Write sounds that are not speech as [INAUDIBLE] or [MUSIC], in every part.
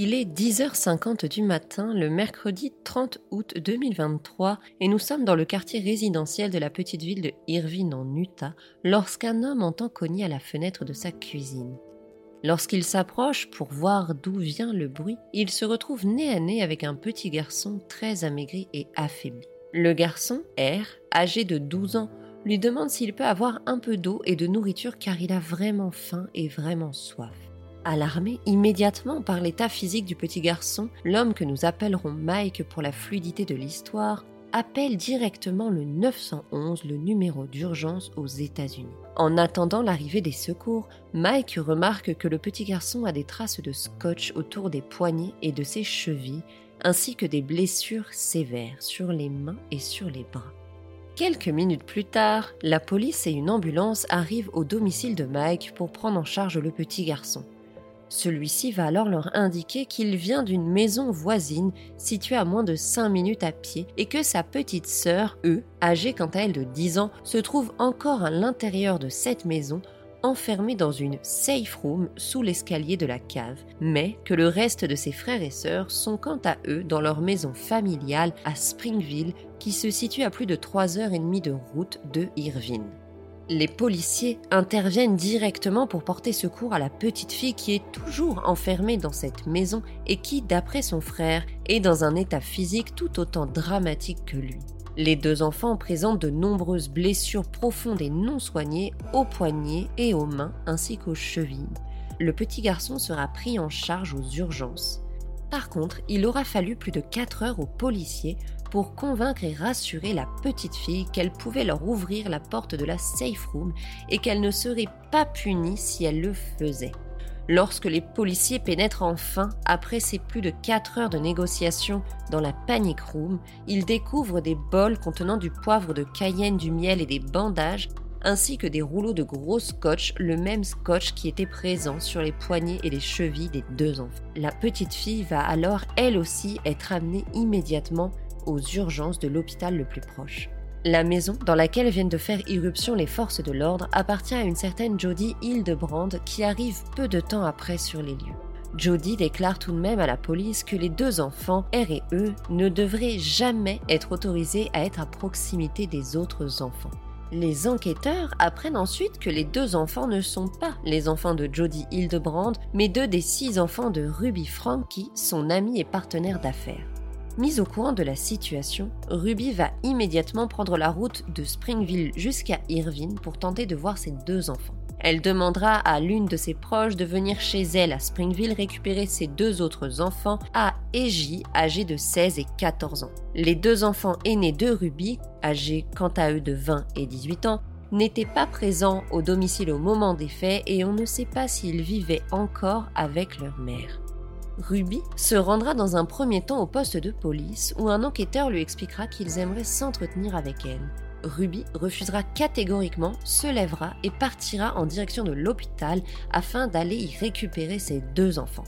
Il est 10h50 du matin le mercredi 30 août 2023 et nous sommes dans le quartier résidentiel de la petite ville de Irvine en Utah lorsqu'un homme entend cogner à la fenêtre de sa cuisine. Lorsqu'il s'approche pour voir d'où vient le bruit, il se retrouve nez à nez avec un petit garçon très amaigri et affaibli. Le garçon, R, âgé de 12 ans, lui demande s'il peut avoir un peu d'eau et de nourriture car il a vraiment faim et vraiment soif. Alarmé immédiatement par l'état physique du petit garçon, l'homme que nous appellerons Mike pour la fluidité de l'histoire appelle directement le 911, le numéro d'urgence aux États-Unis. En attendant l'arrivée des secours, Mike remarque que le petit garçon a des traces de scotch autour des poignets et de ses chevilles, ainsi que des blessures sévères sur les mains et sur les bras. Quelques minutes plus tard, la police et une ambulance arrivent au domicile de Mike pour prendre en charge le petit garçon. Celui-ci va alors leur indiquer qu'il vient d'une maison voisine située à moins de 5 minutes à pied et que sa petite sœur, eux, âgée quant à elle de 10 ans, se trouve encore à l'intérieur de cette maison enfermée dans une safe room sous l'escalier de la cave, mais que le reste de ses frères et sœurs sont quant à eux dans leur maison familiale à Springville qui se situe à plus de 3 heures et demie de route de Irvine. Les policiers interviennent directement pour porter secours à la petite fille qui est toujours enfermée dans cette maison et qui, d'après son frère, est dans un état physique tout autant dramatique que lui. Les deux enfants présentent de nombreuses blessures profondes et non soignées aux poignets et aux mains ainsi qu'aux chevilles. Le petit garçon sera pris en charge aux urgences. Par contre, il aura fallu plus de 4 heures aux policiers pour convaincre et rassurer la petite fille qu'elle pouvait leur ouvrir la porte de la safe room et qu'elle ne serait pas punie si elle le faisait. Lorsque les policiers pénètrent enfin, après ces plus de 4 heures de négociations dans la panic room, ils découvrent des bols contenant du poivre de cayenne, du miel et des bandages, ainsi que des rouleaux de gros scotch, le même scotch qui était présent sur les poignets et les chevilles des deux enfants. La petite fille va alors elle aussi être amenée immédiatement aux urgences de l'hôpital le plus proche. La maison dans laquelle viennent de faire irruption les forces de l'ordre appartient à une certaine Jodie Hildebrand qui arrive peu de temps après sur les lieux. Jodie déclare tout de même à la police que les deux enfants, R et E, ne devraient jamais être autorisés à être à proximité des autres enfants. Les enquêteurs apprennent ensuite que les deux enfants ne sont pas les enfants de Jodie Hildebrand, mais deux des six enfants de Ruby Frankie, son amie et partenaire d'affaires. Mise au courant de la situation, Ruby va immédiatement prendre la route de Springville jusqu'à Irvine pour tenter de voir ses deux enfants. Elle demandera à l'une de ses proches de venir chez elle à Springville récupérer ses deux autres enfants, A et J, de 16 et 14 ans. Les deux enfants aînés de Ruby, âgés quant à eux de 20 et 18 ans, n'étaient pas présents au domicile au moment des faits et on ne sait pas s'ils vivaient encore avec leur mère. Ruby se rendra dans un premier temps au poste de police où un enquêteur lui expliquera qu'ils aimeraient s'entretenir avec elle. Ruby refusera catégoriquement, se lèvera et partira en direction de l'hôpital afin d'aller y récupérer ses deux enfants.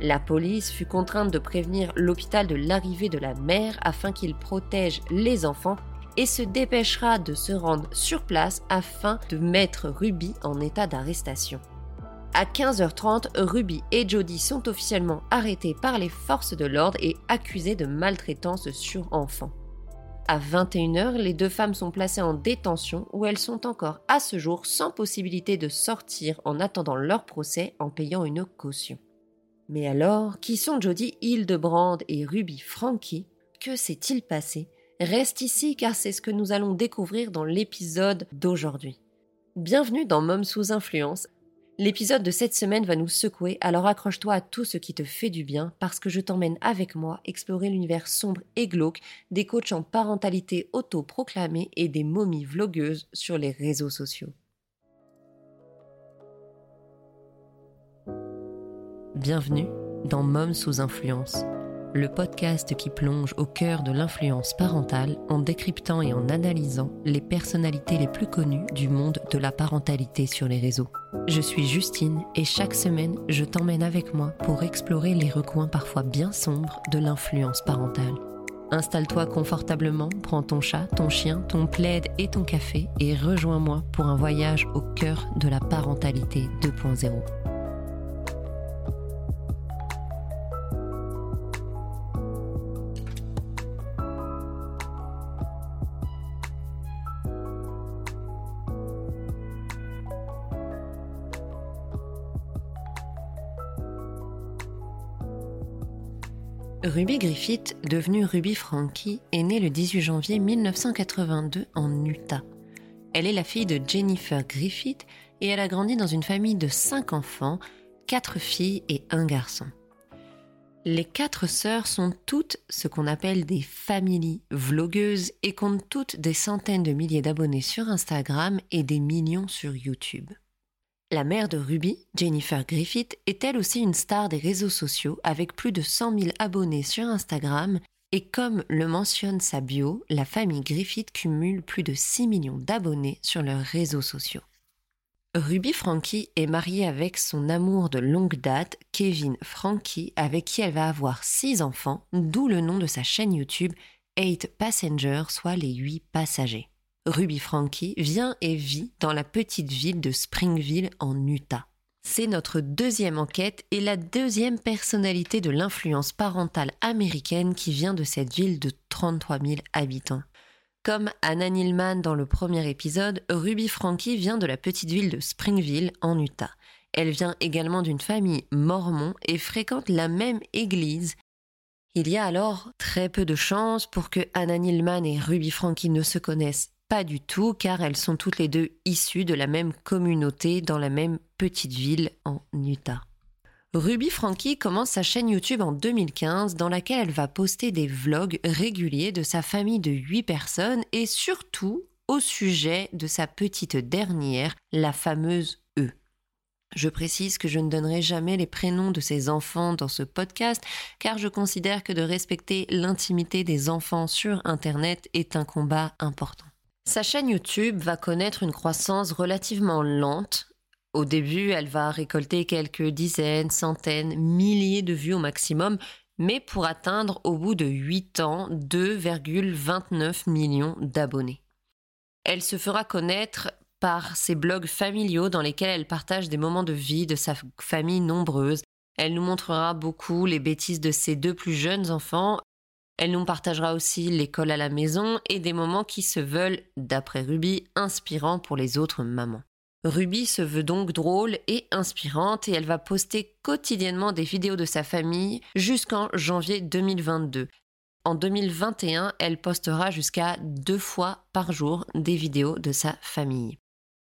La police fut contrainte de prévenir l'hôpital de l'arrivée de la mère afin qu'il protège les enfants et se dépêchera de se rendre sur place afin de mettre Ruby en état d'arrestation. À 15h30, Ruby et Jody sont officiellement arrêtés par les forces de l'ordre et accusés de maltraitance sur enfants. À 21h, les deux femmes sont placées en détention où elles sont encore à ce jour sans possibilité de sortir en attendant leur procès en payant une caution. Mais alors, qui sont Jody Hildebrand et Ruby Frankie? Que s'est-il passé? Reste ici car c'est ce que nous allons découvrir dans l'épisode d'aujourd'hui. Bienvenue dans Mom sous influence, L'épisode de cette semaine va nous secouer, alors accroche-toi à tout ce qui te fait du bien parce que je t'emmène avec moi explorer l'univers sombre et glauque des coachs en parentalité auto-proclamés et des momies vlogueuses sur les réseaux sociaux. Bienvenue dans Mom sous influence le podcast qui plonge au cœur de l'influence parentale en décryptant et en analysant les personnalités les plus connues du monde de la parentalité sur les réseaux. Je suis Justine et chaque semaine, je t'emmène avec moi pour explorer les recoins parfois bien sombres de l'influence parentale. Installe-toi confortablement, prends ton chat, ton chien, ton plaid et ton café et rejoins-moi pour un voyage au cœur de la parentalité 2.0. Ruby Griffith, devenue Ruby Frankie, est née le 18 janvier 1982 en Utah. Elle est la fille de Jennifer Griffith et elle a grandi dans une famille de cinq enfants, quatre filles et un garçon. Les quatre sœurs sont toutes ce qu'on appelle des familles vlogueuses et comptent toutes des centaines de milliers d'abonnés sur Instagram et des millions sur YouTube. La mère de Ruby, Jennifer Griffith, est elle aussi une star des réseaux sociaux avec plus de 100 000 abonnés sur Instagram et comme le mentionne sa bio, la famille Griffith cumule plus de 6 millions d'abonnés sur leurs réseaux sociaux. Ruby Frankie est mariée avec son amour de longue date, Kevin Frankie, avec qui elle va avoir 6 enfants, d'où le nom de sa chaîne YouTube 8 Passengers, soit les 8 passagers. Ruby Frankie vient et vit dans la petite ville de Springville en Utah. C'est notre deuxième enquête et la deuxième personnalité de l'influence parentale américaine qui vient de cette ville de 33 000 habitants. Comme Anna Nilman dans le premier épisode, Ruby Frankie vient de la petite ville de Springville en Utah. Elle vient également d'une famille mormon et fréquente la même église. Il y a alors très peu de chances pour que Anna Nilman et Ruby Frankie ne se connaissent pas du tout, car elles sont toutes les deux issues de la même communauté dans la même petite ville en Utah. Ruby Frankie commence sa chaîne YouTube en 2015 dans laquelle elle va poster des vlogs réguliers de sa famille de 8 personnes et surtout au sujet de sa petite dernière, la fameuse E. Je précise que je ne donnerai jamais les prénoms de ses enfants dans ce podcast car je considère que de respecter l'intimité des enfants sur Internet est un combat important. Sa chaîne YouTube va connaître une croissance relativement lente. Au début, elle va récolter quelques dizaines, centaines, milliers de vues au maximum, mais pour atteindre au bout de 8 ans 2,29 millions d'abonnés. Elle se fera connaître par ses blogs familiaux dans lesquels elle partage des moments de vie de sa famille nombreuse. Elle nous montrera beaucoup les bêtises de ses deux plus jeunes enfants elle nous partagera aussi l'école à la maison et des moments qui se veulent, d'après Ruby, inspirants pour les autres mamans. Ruby se veut donc drôle et inspirante et elle va poster quotidiennement des vidéos de sa famille jusqu'en janvier 2022. En 2021, elle postera jusqu'à deux fois par jour des vidéos de sa famille.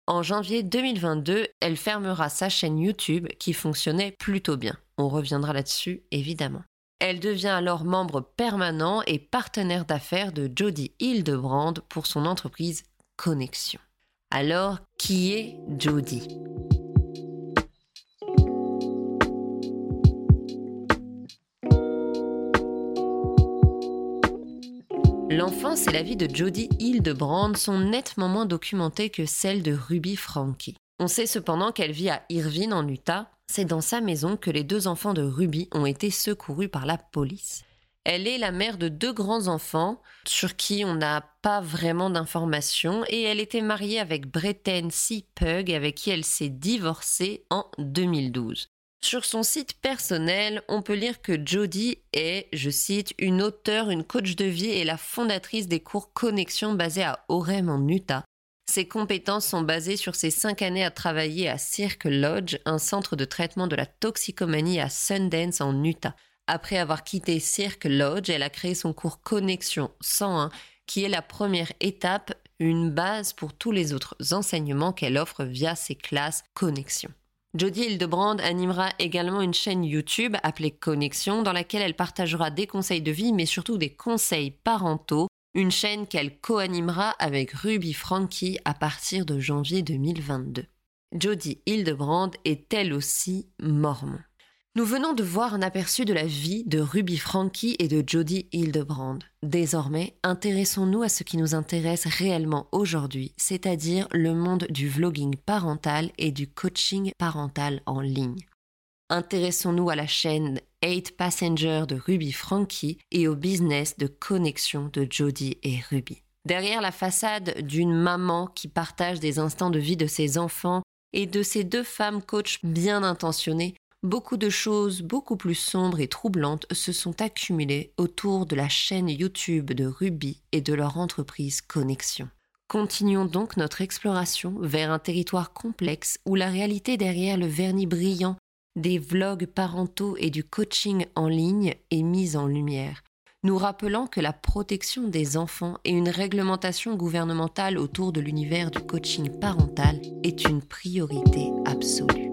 En janvier 2022, elle fermera sa chaîne YouTube qui fonctionnait plutôt bien. On reviendra là-dessus évidemment. Elle devient alors membre permanent et partenaire d'affaires de Jody Hildebrand pour son entreprise Connexion. Alors, qui est Jody? L'enfance et la vie de Jody Hildebrand sont nettement moins documentées que celle de Ruby Frankie. On sait cependant qu'elle vit à Irvine en Utah, c'est dans sa maison que les deux enfants de Ruby ont été secourus par la police. Elle est la mère de deux grands-enfants sur qui on n'a pas vraiment d'informations et elle était mariée avec Bretten C. Pug avec qui elle s'est divorcée en 2012. Sur son site personnel, on peut lire que Jodie est, je cite, une auteure, une coach de vie et la fondatrice des cours Connexion basés à Orem en Utah, ses compétences sont basées sur ses cinq années à travailler à Cirque Lodge, un centre de traitement de la toxicomanie à Sundance en Utah. Après avoir quitté Cirque Lodge, elle a créé son cours Connexion 101, qui est la première étape, une base pour tous les autres enseignements qu'elle offre via ses classes Connexion. Jodie Hildebrand animera également une chaîne YouTube appelée Connexion dans laquelle elle partagera des conseils de vie mais surtout des conseils parentaux une chaîne qu'elle co-animera avec Ruby Frankie à partir de janvier 2022. Jodie Hildebrand est elle aussi mormon. Nous venons de voir un aperçu de la vie de Ruby Frankie et de Jodie Hildebrand. Désormais, intéressons-nous à ce qui nous intéresse réellement aujourd'hui, c'est-à-dire le monde du vlogging parental et du coaching parental en ligne. Intéressons-nous à la chaîne 8 Passengers de Ruby Frankie et au business de connexion de Jody et Ruby. Derrière la façade d'une maman qui partage des instants de vie de ses enfants et de ces deux femmes coachs bien intentionnées, beaucoup de choses beaucoup plus sombres et troublantes se sont accumulées autour de la chaîne YouTube de Ruby et de leur entreprise Connexion. Continuons donc notre exploration vers un territoire complexe où la réalité derrière le vernis brillant des vlogs parentaux et du coaching en ligne est mise en lumière, nous rappelant que la protection des enfants et une réglementation gouvernementale autour de l'univers du coaching parental est une priorité absolue.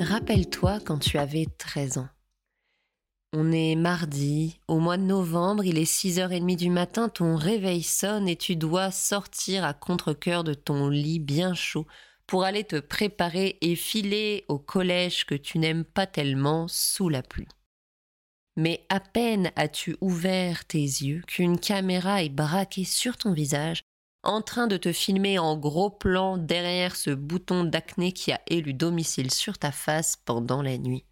Rappelle-toi quand tu avais 13 ans. On est mardi, au mois de novembre, il est 6h30 du matin, ton réveil sonne et tu dois sortir à contre-coeur de ton lit bien chaud pour aller te préparer et filer au collège que tu n'aimes pas tellement sous la pluie. Mais à peine as-tu ouvert tes yeux qu'une caméra est braquée sur ton visage, en train de te filmer en gros plan derrière ce bouton d'acné qui a élu domicile sur ta face pendant la nuit.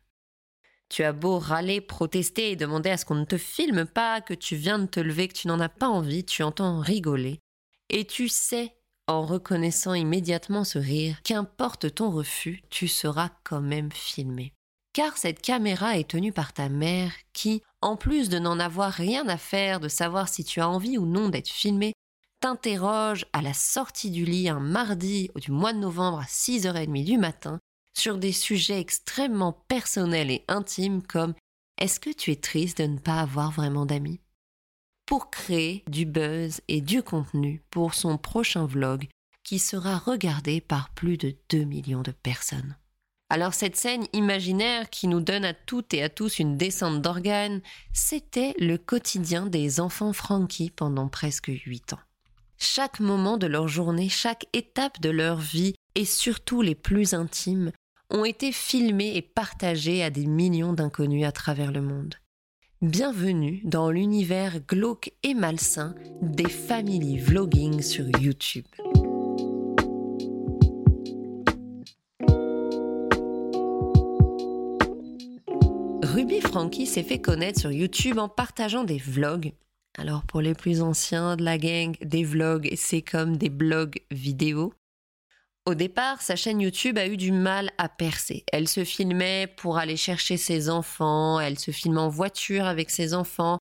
Tu as beau râler, protester et demander à ce qu'on ne te filme pas, que tu viens de te lever, que tu n'en as pas envie, tu entends rigoler. Et tu sais, en reconnaissant immédiatement ce rire, qu'importe ton refus, tu seras quand même filmé. Car cette caméra est tenue par ta mère qui, en plus de n'en avoir rien à faire de savoir si tu as envie ou non d'être filmé, t'interroge à la sortie du lit un mardi du mois de novembre à 6h30 du matin sur des sujets extrêmement personnels et intimes comme Est-ce que tu es triste de ne pas avoir vraiment d'amis? pour créer du buzz et du contenu pour son prochain vlog qui sera regardé par plus de 2 millions de personnes. Alors cette scène imaginaire qui nous donne à toutes et à tous une descente d'organes, c'était le quotidien des enfants Frankie pendant presque 8 ans. Chaque moment de leur journée, chaque étape de leur vie, et surtout les plus intimes, ont été filmés et partagés à des millions d'inconnus à travers le monde. Bienvenue dans l'univers glauque et malsain des family vlogging sur YouTube. Ruby Frankie s'est fait connaître sur YouTube en partageant des vlogs. Alors pour les plus anciens de la gang, des vlogs, c'est comme des blogs vidéo. Au départ, sa chaîne YouTube a eu du mal à percer. Elle se filmait pour aller chercher ses enfants, elle se filmait en voiture avec ses enfants,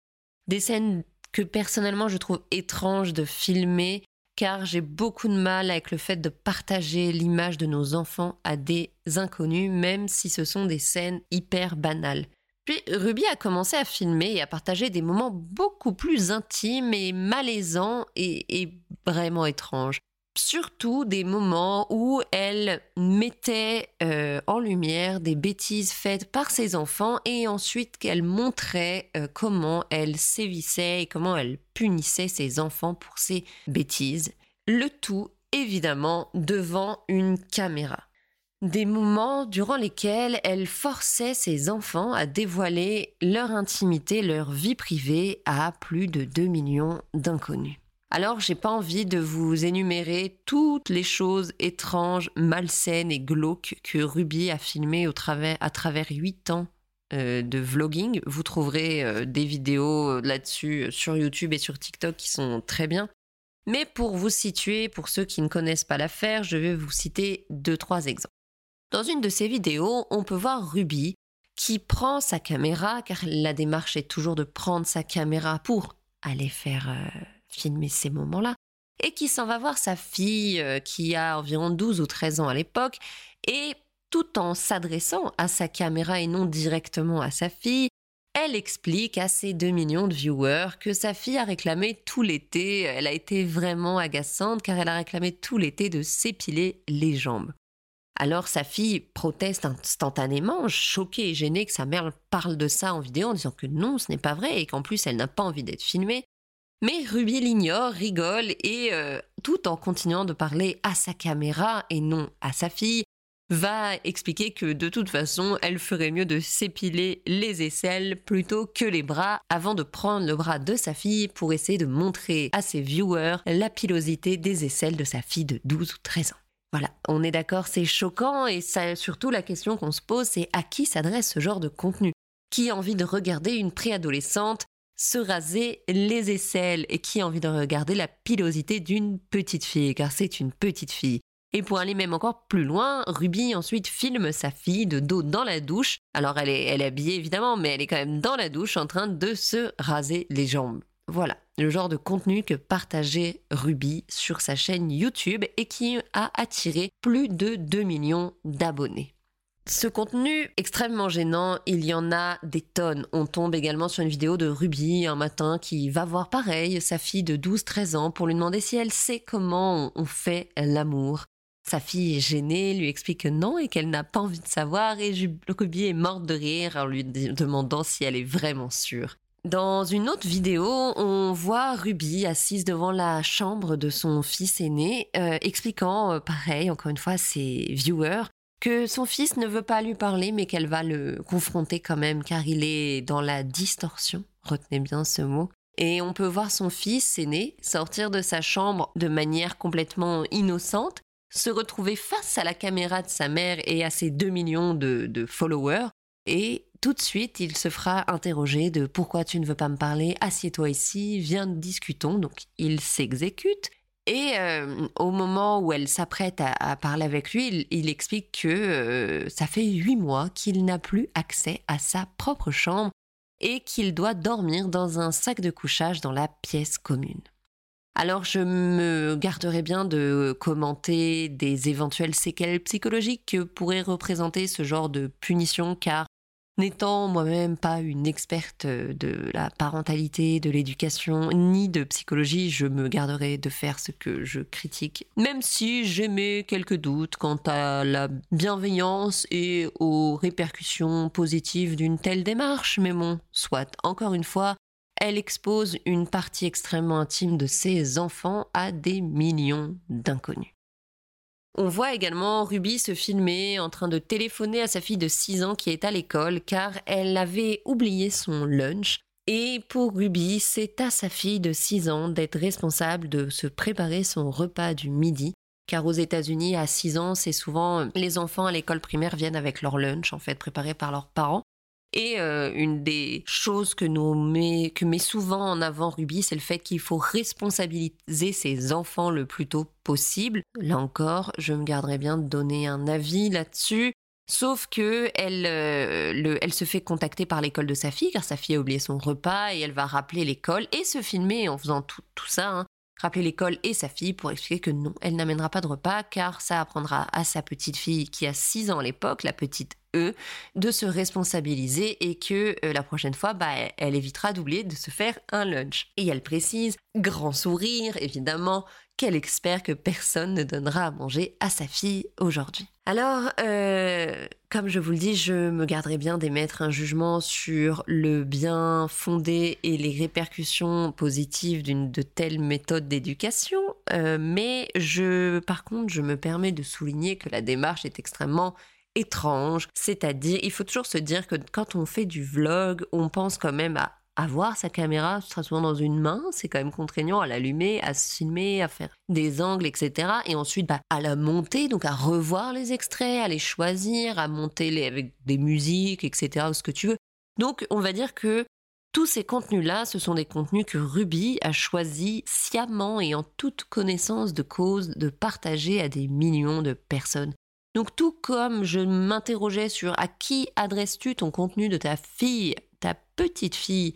des scènes que personnellement je trouve étranges de filmer car j'ai beaucoup de mal avec le fait de partager l'image de nos enfants à des inconnus, même si ce sont des scènes hyper banales. Puis Ruby a commencé à filmer et à partager des moments beaucoup plus intimes et malaisants et, et vraiment étranges surtout des moments où elle mettait euh, en lumière des bêtises faites par ses enfants et ensuite qu'elle montrait euh, comment elle sévissait et comment elle punissait ses enfants pour ces bêtises. Le tout, évidemment, devant une caméra. Des moments durant lesquels elle forçait ses enfants à dévoiler leur intimité, leur vie privée à plus de 2 millions d'inconnus. Alors, j'ai pas envie de vous énumérer toutes les choses étranges, malsaines et glauques que Ruby a filmées au travers, à travers 8 ans euh, de vlogging. Vous trouverez euh, des vidéos euh, là-dessus sur YouTube et sur TikTok qui sont très bien. Mais pour vous situer, pour ceux qui ne connaissent pas l'affaire, je vais vous citer deux, trois exemples. Dans une de ces vidéos, on peut voir Ruby qui prend sa caméra, car la démarche est toujours de prendre sa caméra pour aller faire filmer ces moments-là, et qui s'en va voir sa fille, euh, qui a environ 12 ou 13 ans à l'époque, et tout en s'adressant à sa caméra et non directement à sa fille, elle explique à ses 2 millions de viewers que sa fille a réclamé tout l'été, elle a été vraiment agaçante car elle a réclamé tout l'été de s'épiler les jambes. Alors sa fille proteste instantanément, choquée et gênée que sa mère parle de ça en vidéo en disant que non, ce n'est pas vrai et qu'en plus elle n'a pas envie d'être filmée. Mais Ruby l'ignore, rigole et, euh, tout en continuant de parler à sa caméra et non à sa fille, va expliquer que de toute façon, elle ferait mieux de s'épiler les aisselles plutôt que les bras avant de prendre le bras de sa fille pour essayer de montrer à ses viewers la pilosité des aisselles de sa fille de 12 ou 13 ans. Voilà, on est d'accord, c'est choquant et ça, surtout la question qu'on se pose, c'est à qui s'adresse ce genre de contenu? Qui a envie de regarder une préadolescente se raser les aisselles et qui a envie de regarder la pilosité d'une petite fille, car c'est une petite fille. Et pour aller même encore plus loin, Ruby ensuite filme sa fille de dos dans la douche. Alors elle est, elle habillée évidemment, mais elle est quand même dans la douche en train de se raser les jambes. Voilà. le genre de contenu que partageait Ruby sur sa chaîne YouTube et qui a attiré plus de 2 millions d'abonnés. Ce contenu extrêmement gênant, il y en a des tonnes. On tombe également sur une vidéo de Ruby un matin qui va voir pareil sa fille de 12-13 ans pour lui demander si elle sait comment on fait l'amour. Sa fille est gênée, lui explique que non et qu'elle n'a pas envie de savoir et Ruby est morte de rire en lui demandant si elle est vraiment sûre. Dans une autre vidéo, on voit Ruby assise devant la chambre de son fils aîné, euh, expliquant, euh, pareil, encore une fois, à ses viewers, que son fils ne veut pas lui parler, mais qu'elle va le confronter quand même, car il est dans la distorsion. Retenez bien ce mot. Et on peut voir son fils aîné sortir de sa chambre de manière complètement innocente, se retrouver face à la caméra de sa mère et à ses 2 millions de, de followers, et tout de suite, il se fera interroger de pourquoi tu ne veux pas me parler, assieds-toi ici, viens discutons. Donc il s'exécute et euh, au moment où elle s'apprête à, parler avec lui, il, explique que euh, ça fait huit mois qu'il n'a plus accès à sa propre chambre et qu'il doit dormir dans un sac de couchage dans la pièce commune. Alors je me garderai bien de commenter des éventuelles séquelles psychologiques que pourrait représenter ce genre de punition car N'étant moi-même pas une experte de la parentalité, de l'éducation, ni de psychologie, je me garderai de faire ce que je critique, même si j'émets quelques doutes quant à la bienveillance et aux répercussions positives d'une telle démarche, mais bon, soit, encore une fois, elle expose une partie extrêmement intime de ses enfants à des millions d'inconnus. On voit également Ruby se filmer en train de téléphoner à sa fille de 6 ans qui est à l'école car elle avait oublié son lunch. Et pour Ruby, c'est à sa fille de 6 ans d'être responsable de se préparer son repas du midi. Car aux États-Unis, à 6 ans, c'est souvent les enfants à l'école primaire viennent avec leur lunch, en fait, préparé par leurs parents. Et euh, une des choses que, met, souvent en avant Ruby, c'est le fait qu'il faut responsabiliser ses enfants le plus tôt possible. Là encore, je me garderai bien de donner un avis là-dessus. Sauf que elle, euh, se fait contacter par l'école de sa fille car sa fille a oublié son repas et elle va rappeler l'école et se filmer en faisant tout, tout ça. Hein, rappeler l'école et sa fille pour expliquer que non, elle n'amènera pas de repas car ça apprendra à sa petite fille qui a 6 ans à l'époque, la petite de se responsabiliser et que euh, la prochaine fois, bah, elle évitera d'oublier de se faire un lunch. Et elle précise, grand sourire évidemment, qu'elle espère que personne ne donnera à manger à sa fille aujourd'hui. Alors, euh, comme je vous le dis, je me garderai bien d'émettre un jugement sur le bien fondé et les répercussions positives d'une de telles méthodes d'éducation, euh, mais je, par contre, je me permets de souligner que la démarche est extrêmement étrange. C'est-à-dire, il faut toujours se dire que quand on fait du vlog, on pense quand même à avoir sa caméra, sera souvent dans une main, c'est quand même contraignant à l'allumer, à se filmer, à faire des angles, etc. Et ensuite, bah, à la monter, donc à revoir les extraits, à les choisir, à monter les, avec des musiques, etc., ou ce que tu veux. Donc, on va dire que tous ces contenus-là, ce sont des contenus que Ruby a choisi sciemment et en toute connaissance de cause de partager à des millions de personnes. Donc tout comme je m'interrogeais sur à qui adresses-tu ton contenu de ta fille, ta petite fille,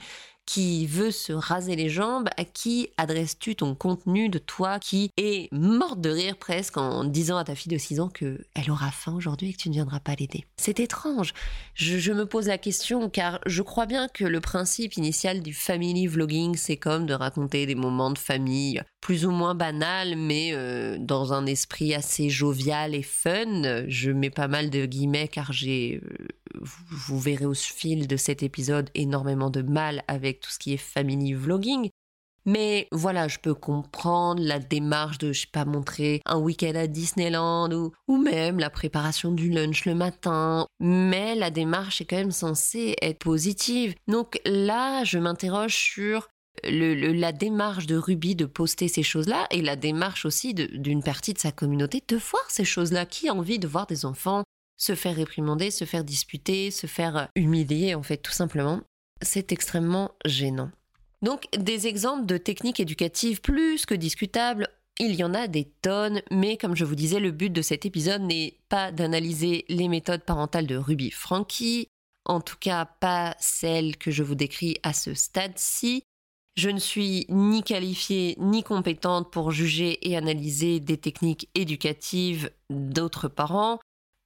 qui veut se raser les jambes, à qui adresses-tu ton contenu de toi qui est morte de rire presque en disant à ta fille de 6 ans que elle aura faim aujourd'hui et que tu ne viendras pas l'aider C'est étrange. Je, me pose la question car je crois bien que le principe initial du family vlogging, c'est comme de raconter des moments de famille plus ou moins banals, mais euh, dans un esprit assez jovial et fun. Je mets pas mal de guillemets car j'ai, euh, vous verrez au fil de cet épisode, énormément de mal avec tout ce qui est family vlogging. Mais voilà, je peux comprendre la démarche de, je sais pas, montrer un week-end à Disneyland ou, ou même la préparation du lunch le matin. Mais la démarche est quand même censée être positive. Donc là, je m'interroge sur le, la démarche de Ruby de poster ces choses-là et la démarche aussi d'une partie de sa communauté de voir ces choses-là. Qui a envie de voir des enfants se faire réprimander, se faire disputer, se faire humilier, en fait, tout simplement C'est extrêmement gênant. Donc, des exemples de techniques éducatives plus que discutables, il y en a des tonnes, mais comme je vous disais, le but de cet épisode n'est pas d'analyser les méthodes parentales de Ruby Frankie, en tout cas pas celles que je vous décris à ce stade-ci, Je ne suis ni qualifiée ni compétente pour juger et analyser des techniques éducatives d'autres parents.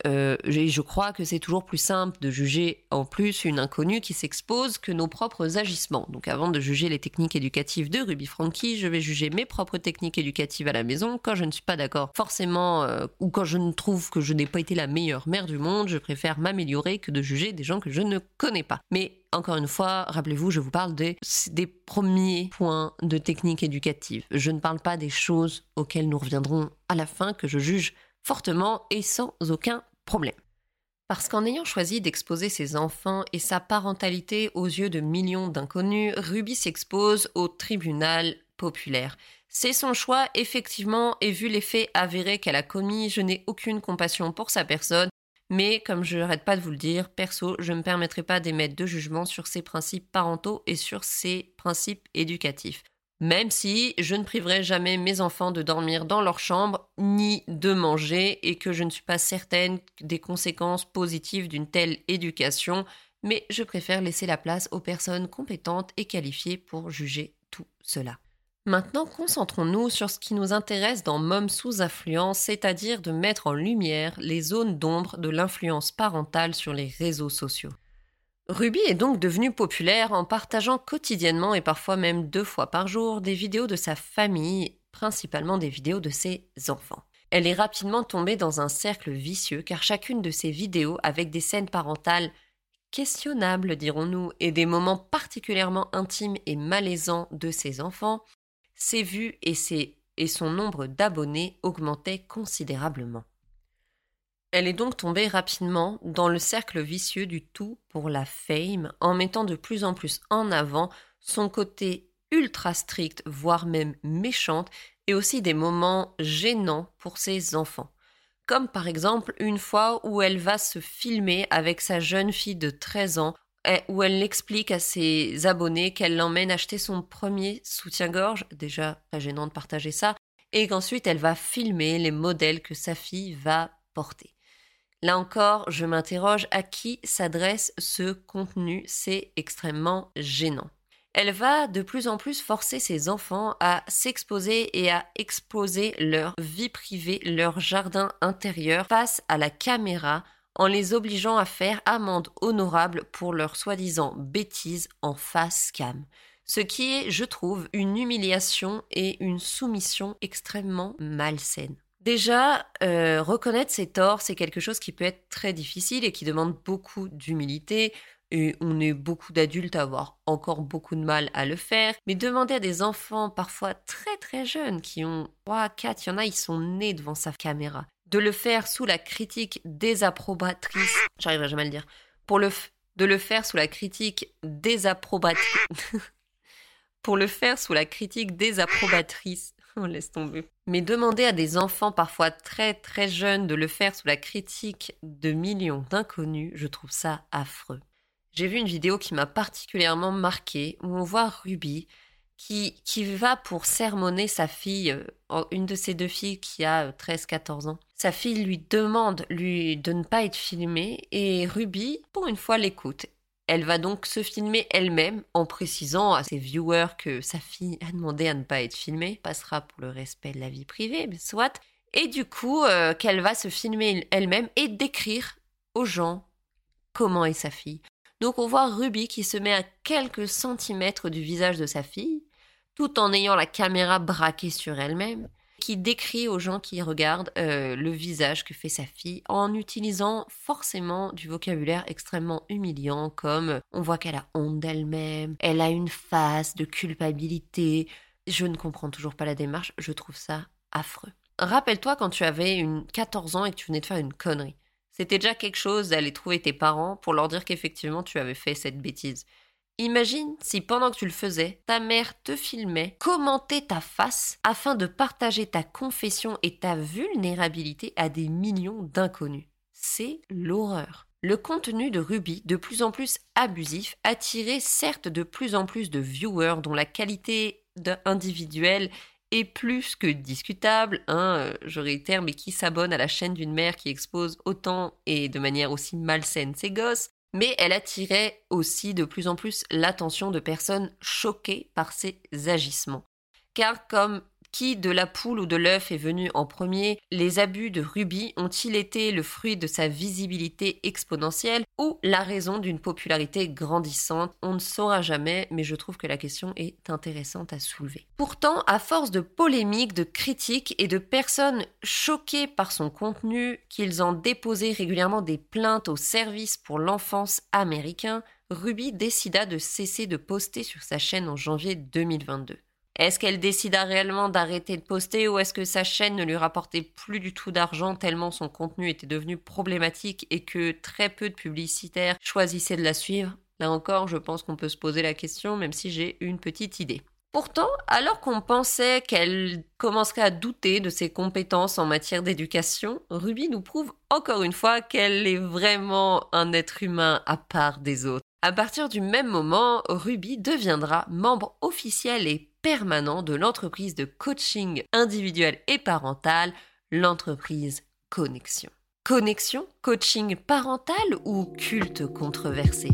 Euh, je crois que c'est toujours plus simple de juger en plus une inconnue qui s'expose que nos propres agissements. Donc avant de juger les techniques éducatives de Ruby Frankie, je vais juger mes propres techniques éducatives à la maison. Quand je ne suis pas d'accord forcément euh, ou quand je ne trouve que je n'ai pas été la meilleure mère du monde, je préfère m'améliorer que de juger des gens que je ne connais pas. Mais encore une fois, rappelez-vous, je vous parle des, des premiers points de techniques éducatives. Je ne parle pas des choses auxquelles nous reviendrons à la fin que je juge fortement et sans aucun problème. Parce qu'en ayant choisi d'exposer ses enfants et sa parentalité aux yeux de millions d'inconnus, Ruby s'expose au tribunal populaire. C'est son choix, effectivement, et vu les faits avérés qu'elle a commis, je n'ai aucune compassion pour sa personne, mais comme je n'arrête pas de vous le dire, perso, je ne me permettrai pas d'émettre de jugement sur ses principes parentaux et sur ses principes éducatifs même si je ne priverai jamais mes enfants de dormir dans leur chambre ni de manger et que je ne suis pas certaine des conséquences positives d'une telle éducation, mais je préfère laisser la place aux personnes compétentes et qualifiées pour juger tout cela. Maintenant, concentrons-nous sur ce qui nous intéresse dans Mom sous influence, c'est-à-dire de mettre en lumière les zones d'ombre de l'influence parentale sur les réseaux sociaux. Ruby est donc devenue populaire en partageant quotidiennement et parfois même deux fois par jour des vidéos de sa famille, principalement des vidéos de ses enfants. Elle est rapidement tombée dans un cercle vicieux car chacune de ses vidéos avec des scènes parentales questionnables, dirons-nous, et des moments particulièrement intimes et malaisants de ses enfants, ses vues et, et son nombre d'abonnés augmentaient considérablement. Elle est donc tombée rapidement dans le cercle vicieux du tout pour la fame en mettant de plus en plus en avant son côté ultra strict, voire même méchante, et aussi des moments gênants pour ses enfants. Comme par exemple une fois où elle va se filmer avec sa jeune fille de 13 ans, où elle explique à ses abonnés qu'elle l'emmène acheter son premier soutien-gorge, déjà très gênant de partager ça, et qu'ensuite elle va filmer les modèles que sa fille va porter. Là encore, je m'interroge à qui s'adresse ce contenu, c'est extrêmement gênant. Elle va de plus en plus forcer ses enfants à s'exposer et à exposer leur vie privée, leur jardin intérieur face à la caméra en les obligeant à faire amende honorable pour leur soi-disant bêtises en face cam. Ce qui est, je trouve, une humiliation et une soumission extrêmement malsaine. Déjà, euh, reconnaître ses torts, c'est quelque chose qui peut être très difficile et qui demande beaucoup d'humilité. Et on est beaucoup d'adultes à avoir encore beaucoup de mal à le faire. Mais demander à des enfants parfois très très jeunes qui ont 3, 4, il y en a, ils sont nés devant sa caméra. De le faire sous la critique désapprobatrice, j'arriverai jamais à le dire, de le faire sous la critique désapprobatrice, [LAUGHS] pour le faire sous la critique désapprobatrice [LAUGHS] On laisse tomber. Mais demander à des enfants parfois très très jeunes de le faire sous la critique de millions d'inconnus, je trouve ça affreux. J'ai vu une vidéo qui m'a particulièrement marquée où on voit Ruby qui, va pour sermonner sa fille, euh, une de ses deux filles qui a 13-14 euh, ans. Sa fille lui demande lui de ne pas être filmée et Ruby, pour une fois, l'écoute elle va donc se filmer elle-même en précisant à ses viewers que sa fille a demandé à ne pas être filmée, passera pour le respect de la vie privée, mais soit. Et du coup, euh, qu'elle va se filmer elle-même et décrire aux gens comment est sa fille. Donc on voit Ruby qui se met à quelques centimètres du visage de sa fille, tout en ayant la caméra braquée sur elle-même qui décrit aux gens qui regardent euh, le visage que fait sa fille en utilisant forcément du vocabulaire extrêmement humiliant comme on voit qu'elle a honte d'elle-même, elle a une face de culpabilité. Je ne comprends toujours pas la démarche, je trouve ça affreux. Rappelle-toi quand tu avais une 14 ans et que tu venais de faire une connerie. C'était déjà quelque chose d'aller trouver tes parents pour leur dire qu'effectivement tu avais fait cette bêtise. Imagine si pendant que tu le faisais, ta mère te filmait, commentait ta face afin de partager ta confession et ta vulnérabilité à des millions d'inconnus. C'est l'horreur. Le contenu de Ruby, de plus en plus abusif, attirait certes de plus en plus de viewers dont la qualité individuelle est plus que discutable, hein, euh, je réitère, mais qui s'abonne à la chaîne d'une mère qui expose autant et de manière aussi malsaine ses gosses, mais elle attirait aussi de plus en plus l'attention de personnes choquées par ses agissements. Car comme qui de la poule ou de l'œuf est venu en premier Les abus de Ruby ont-ils été le fruit de sa visibilité exponentielle ou la raison d'une popularité grandissante? On ne saura jamais, mais je trouve que la question est intéressante à soulever. Pourtant, à force de polémiques, de critiques et de personnes choquées par son contenu, qu'ils en déposaient régulièrement des plaintes au service pour l'enfance américain, Ruby décida de cesser de poster sur sa chaîne en janvier 2022. Est-ce qu'elle décida réellement d'arrêter de poster ou est-ce que sa chaîne ne lui rapportait plus du tout d'argent tellement son contenu était devenu problématique et que très peu de publicitaires choisissaient de la suivre? Là encore, je pense qu'on peut se poser la question même si j'ai une petite idée. Pourtant, alors qu'on pensait qu'elle commencerait à douter de ses compétences en matière d'éducation, Ruby nous prouve encore une fois qu'elle est vraiment un être humain à part des autres. À partir du même moment, Ruby deviendra membre officiel et permanent de l'entreprise de coaching individuel et parental, l'entreprise Connexion. Connexion, coaching parental ou culte controversé?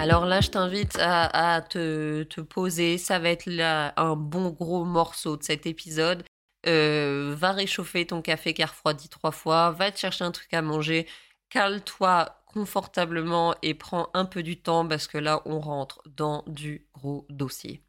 Alors là, je t'invite à, te, poser. Ça va être un bon gros morceau de cet épisode. Euh, va réchauffer ton café qui a refroidi trois fois, va te chercher un truc à manger, cale-toi confortablement et prends un peu du temps parce que là on rentre dans du gros dossier.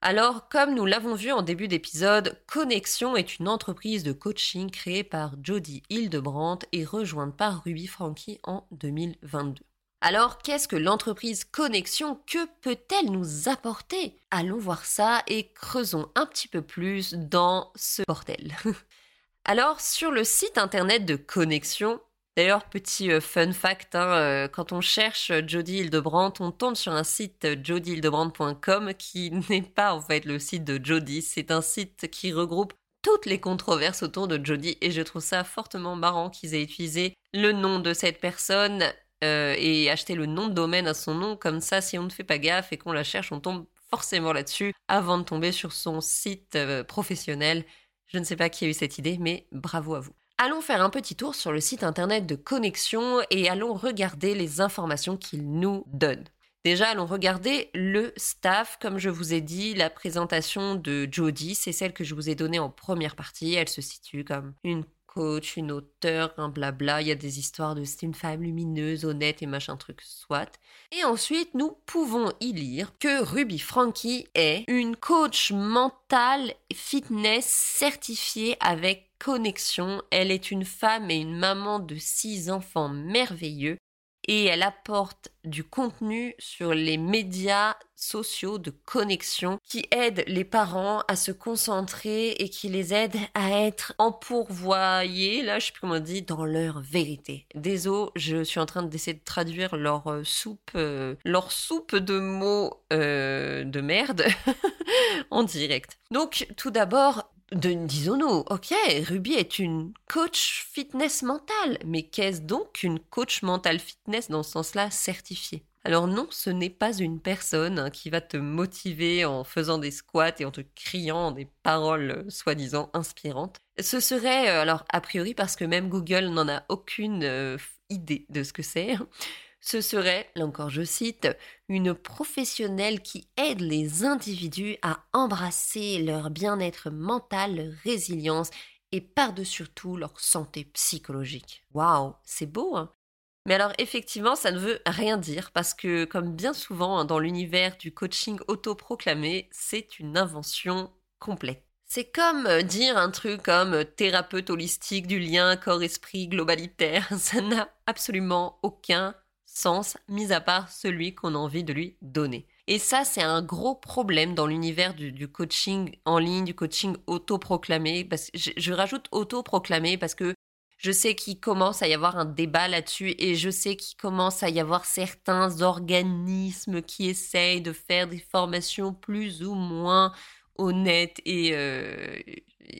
Alors, comme nous l'avons vu en début d'épisode, Connexion est une entreprise de coaching créée par Jody Hildebrandt et rejointe par Ruby Frankie en 2022. Alors, qu'est-ce que l'entreprise Connexion Que peut-elle nous apporter? Allons voir ça et creusons un petit peu plus dans ce bordel. [LAUGHS] Alors, sur le site internet de Connexion, D'ailleurs, petit euh, fun fact, hein, euh, quand on cherche Jody Hildebrandt, on tombe sur un site jodyhildebrandt.com qui [LAUGHS] n'est pas en fait le site de Jody, c'est un site qui regroupe toutes les controverses autour de Jody et je trouve ça fortement marrant qu'ils aient utilisé le nom de cette personne euh, et acheter le nom de domaine à son nom. Comme ça, si on ne fait pas gaffe et qu'on la cherche, on tombe forcément là-dessus avant de tomber sur son site euh, professionnel. Je ne sais pas qui a eu cette idée, mais bravo à vous. Allons faire un petit tour sur le site internet de Connexion et allons regarder les informations qu'il nous donne. Déjà, allons regarder le staff. Comme je vous ai dit, la présentation de Jodie, c'est celle que je vous ai donnée en première partie. Elle se situe comme une une auteure, un blabla. Il y a des histoires de c'est une femme lumineuse, honnête et machin truc, soit. Et ensuite, nous pouvons y lire que Ruby Frankie est une coach mentale fitness certifiée avec connexion. Elle est une femme et une maman de six enfants merveilleux et elle apporte du contenu sur les médias sociaux de connexion qui aident les parents à se concentrer et qui les aident à être empourvoyés, là je sais plus comment on dit, dans leur vérité. Désolé, je suis en train d'essayer de traduire leur euh, soupe, euh, leur soupe de mots euh, de merde [LAUGHS] en direct. Donc tout d'abord, disons-nous, ok, Ruby est une coach fitness mentale, mais qu'est-ce donc une coach mentale fitness dans ce sens-là certifiée? Alors non, ce n'est pas une personne hein, qui va te motiver en faisant des squats et en te criant des paroles euh, soi-disant inspirantes. Ce serait, euh, alors a priori parce que même Google n'en a aucune euh, idée de ce que c'est, ce serait, là encore je cite, une professionnelle qui aide les individus à embrasser leur bien-être mental, leur résilience et par-dessus tout leur santé psychologique. Waouh, c'est beau, hein mais alors effectivement, ça ne veut rien dire parce que comme bien souvent hein, dans l'univers du coaching autoproclamé, c'est une invention complète. C'est comme euh, dire un truc comme euh, thérapeute holistique du lien corps-esprit globalitaire. [LAUGHS] Ça n'a absolument aucun sens, mis à part celui qu'on a envie de lui donner. Et ça, c'est un gros problème dans l'univers du, coaching en ligne, du coaching autoproclamé. Parce je, je rajoute autoproclamé parce que je sais qu'il commence à y avoir un débat là-dessus et je sais qu'il commence à y avoir certains organismes qui essayent de faire des formations plus ou moins honnêtes et, euh,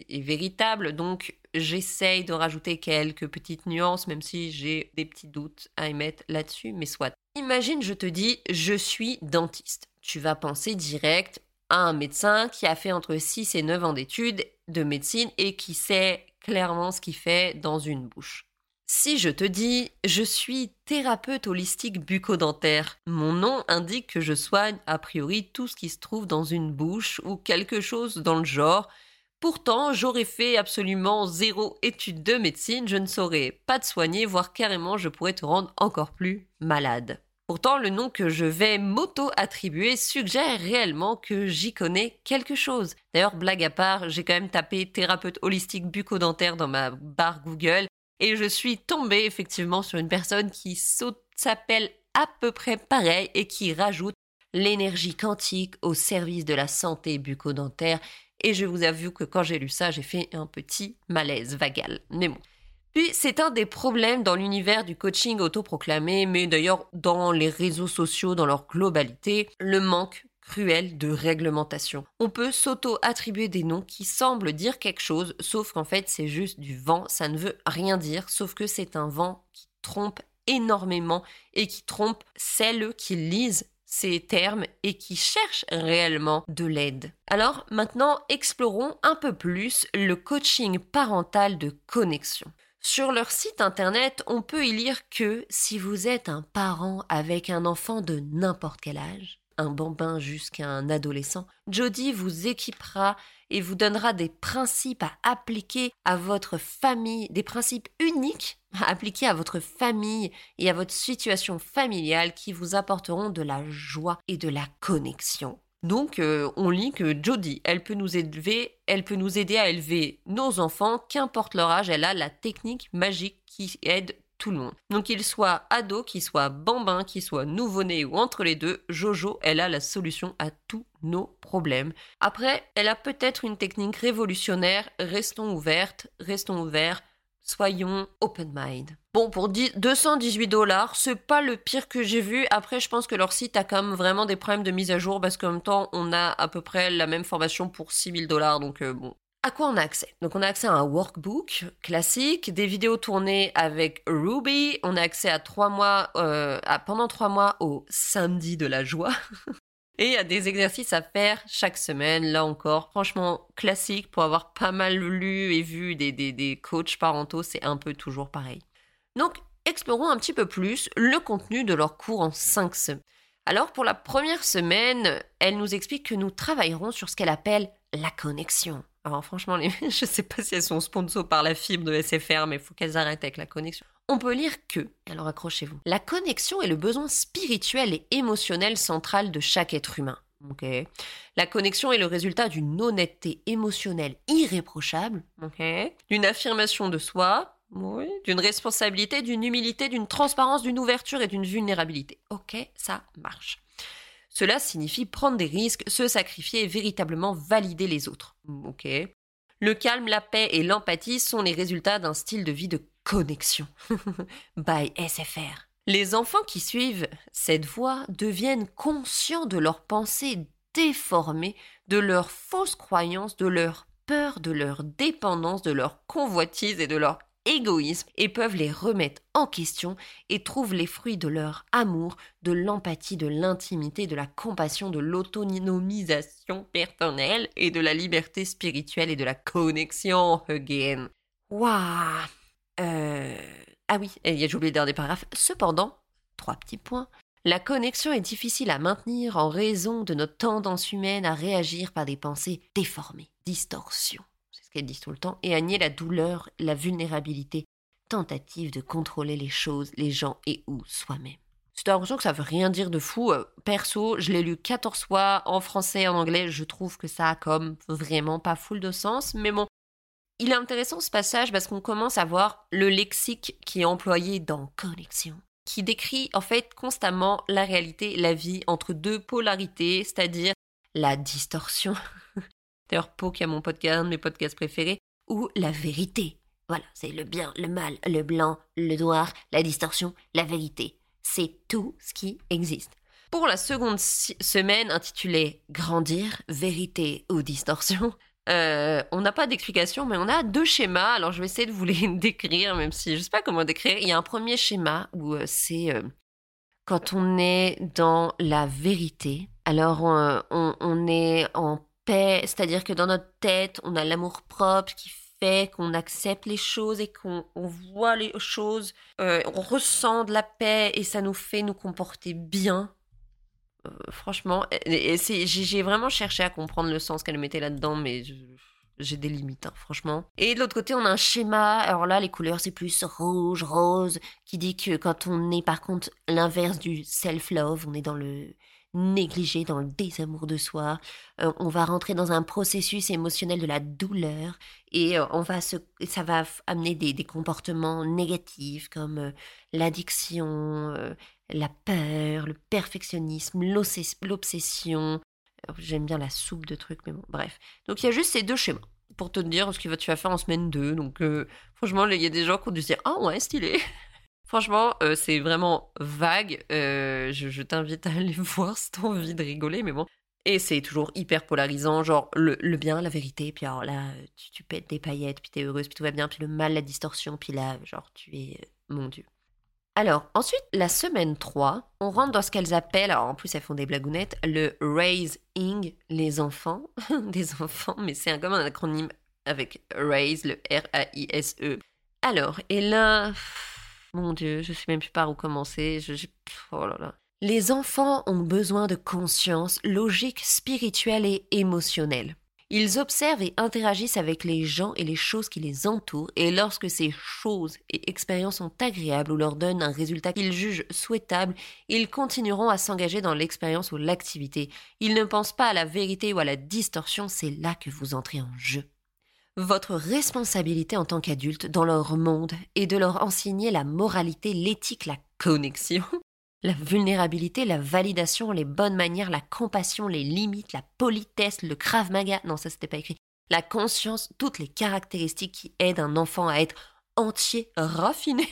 et véritables. Donc, J'essaye de rajouter quelques petites nuances, même si j'ai des petits doutes à émettre là-dessus, mais soit. Imagine, je te dis, je suis dentiste. Tu vas penser direct, à un médecin qui a fait entre 6 et 9 ans d'études de médecine et qui sait clairement ce qu'il fait dans une bouche. Si je te dis je suis thérapeute holistique bucco-dentaire, mon nom indique que je soigne a priori tout ce qui se trouve dans une bouche ou quelque chose dans le genre. Pourtant, j'aurais fait absolument zéro étude de médecine, je ne saurais pas te soigner, voire carrément je pourrais te rendre encore plus malade. Pourtant, le nom que je vais m'auto-attribuer suggère réellement que j'y connais quelque chose. D'ailleurs, blague à part, j'ai quand même tapé thérapeute holistique bucco-dentaire dans ma barre Google et je suis tombée effectivement sur une personne qui s'appelle à peu près pareil et qui rajoute l'énergie quantique au service de la santé bucco-dentaire. Et je vous avoue que quand j'ai lu ça, j'ai fait un petit malaise vagal. Mais. Puis c'est un des problèmes dans l'univers du coaching autoproclamé, mais d'ailleurs dans les réseaux sociaux dans leur globalité, le manque cruel de réglementation. On peut s'auto-attribuer des noms qui semblent dire quelque chose, sauf qu'en fait c'est juste du vent, ça ne veut rien dire, sauf que c'est un vent qui trompe énormément et qui trompe celles qui lisent ces termes et qui cherchent réellement de l'aide. Alors maintenant, explorons un peu plus le coaching parental de connexion. Sur leur site internet, on peut y lire que si vous êtes un parent avec un enfant de n'importe quel âge, un bambin jusqu'à un adolescent, Jody vous équipera et vous donnera des principes à appliquer à votre famille, des principes uniques à appliquer à votre famille et à votre situation familiale qui vous apporteront de la joie et de la connexion. Donc, euh, on lit que Jodie, elle peut nous élever, elle peut nous aider à élever nos enfants, qu'importe leur âge, elle a la technique magique qui aide le monde. Donc, qu'il soit ado, qu'il soit bambin, qu'il soit nouveau-né ou entre les deux, Jojo, elle a la solution à tous nos problèmes. Après, elle a peut-être une technique révolutionnaire, restons ouvertes, restons ouverts, soyons open mind. Bon, pour 218 dollars, c'est pas le pire que j'ai vu. Après, je pense que leur site a quand même vraiment des problèmes de mise à jour parce qu'en même temps, on a à peu près la même formation pour 6000 dollars. Donc, euh, bon. À quoi on a accès? Donc, on a accès à un workbook classique, des vidéos tournées avec Ruby. On a accès à trois mois, euh, à, pendant trois mois au samedi de la joie. [LAUGHS] Et a des exercices à faire chaque semaine, là encore. Franchement, classique pour avoir pas mal lu et vu des, des, des coachs parentaux, c'est un peu toujours pareil. Donc, explorons un petit peu plus le contenu de leur cours en 5 semaines. Alors, pour la première semaine, elle nous explique que nous travaillerons sur ce qu'elle appelle la connexion. Alors, franchement, les... [LAUGHS] je sais pas si elles sont sponsors par la fibre de SFR, mais il faut qu'elles arrêtent avec la connexion. On peut lire que, alors accrochez-vous, la connexion est le besoin spirituel et émotionnel central de chaque être humain. La connexion est le résultat d'une honnêteté émotionnelle irréprochable, d'une affirmation de soi, oui, d'une responsabilité, d'une humilité, d'une transparence, d'une ouverture et d'une vulnérabilité. Ok, ça marche. Cela signifie prendre des risques, se sacrifier et véritablement valider les autres. Ok. Le calme, la paix et l'empathie sont les résultats d'un style de vie de connexion. [LAUGHS] By SFR. Les enfants qui suivent cette voie deviennent conscients de leurs pensées déformées, de leurs fausses croyances, de leur peur, de leur dépendance, de leur convoitise et de leur égoïsme et peuvent les remettre en question et trouvent les fruits de leur amour, de l'empathie, de l'intimité, de la compassion, de l'autonomisation personnelle et de la liberté spirituelle et de la connexion again. Waouh euh... Ah oui, j'ai oublié d'un des paragraphes. Cependant, trois petits points. La connexion est difficile à maintenir en raison de notre tendance humaine à réagir par des pensées déformées, distorsions qu'elles disent tout le temps, et à nier la douleur, la vulnérabilité, tentative de contrôler les choses, les gens et ou soi-même. C'est l'impression que ça veut rien dire de fou. Euh, perso, je l'ai lu 14 fois en français en anglais. Je trouve que ça a comme vraiment pas full de sens. Mais bon, il est intéressant ce passage parce qu'on commence à voir le lexique qui est employé dans Connexion, qui décrit en fait constamment la réalité, la vie entre deux polarités, c'est-à-dire la distorsion D'ailleurs, Po, qui a mon podcast, mes podcasts préférés, ou la vérité. Voilà, c'est le bien, le mal, le blanc, le noir, la distorsion, la vérité. C'est tout ce qui existe. Pour la seconde semaine intitulée Grandir, vérité ou distorsion, [LAUGHS] euh, on n'a pas d'explication, mais on a deux schémas. Alors je vais essayer de vous les [LAUGHS] décrire, même si je ne sais pas comment décrire. Il y a un premier schéma où euh, c'est euh, quand on est dans la vérité, Alors on, est en c'est-à-dire que dans notre tête, on a l'amour propre qui fait qu'on accepte les choses et qu'on voit les choses, on ressent de la paix et ça nous fait nous comporter bien. franchement, j'ai vraiment cherché à comprendre le sens qu'elle mettait là-dedans, mais j'ai des limites, hein, franchement. Et de l'autre côté, on a un schéma. Alors là, les couleurs, c'est plus rouge, rose, qui dit que quand on est par contre l'inverse du self-love, on est dans le négligé, dans le désamour de soi. Euh, on va rentrer dans un processus émotionnel de la douleur et euh, on va ça va amener des, des comportements négatifs comme euh, l'addiction, la peur, le perfectionnisme, l'obsession, J'aime bien la soupe de trucs, mais bon, bref. Donc il y a juste ces deux schémas pour te dire ce que tu vas faire en semaine 2. Donc franchement, il y a des gens qui ont dû se dire Ah ouais, stylé Franchement, euh, c'est vraiment vague. Euh, je, t'invite à aller [LAUGHS] voir si t'as envie de rigoler, mais bon. Et c'est toujours hyper polarisant, genre le, bien, la vérité, puis alors là, tu, tu pètes des paillettes, puis t'es heureuse, puis tout va bien, puis le mal, la distorsion, puis là, genre, tu es, mon Dieu. Alors, ensuite, la semaine 3, on rentre dans ce qu'elles appellent, alors en plus elles font des blagounettes, le raising les enfants. [LAUGHS] des enfants, mais c'est comme un acronyme avec raise, le R-A-I-S-E. Alors, et là, mon Dieu, je sais même plus par où commencer. Je, oh. Les enfants ont besoin de conscience logique, spirituelle et émotionnelle. Ils observent et interagissent avec les gens et les choses qui les entourent, et lorsque ces choses et expériences sont agréables ou leur donnent un résultat qu'ils jugent souhaitable, ils continueront à s'engager dans l'expérience ou l'activité. Ils ne pensent pas à la vérité ou à la distorsion, c'est là que vous entrez en jeu. Votre responsabilité en tant qu'adulte dans leur monde est de leur enseigner la moralité, l'éthique, la connexion, [LAUGHS] la vulnérabilité, la validation, les bonnes manières, la compassion, les limites, la politesse, le krav maga, non ça c'était pas écrit, la conscience, toutes les caractéristiques qui aident un enfant à être entier, raffiné,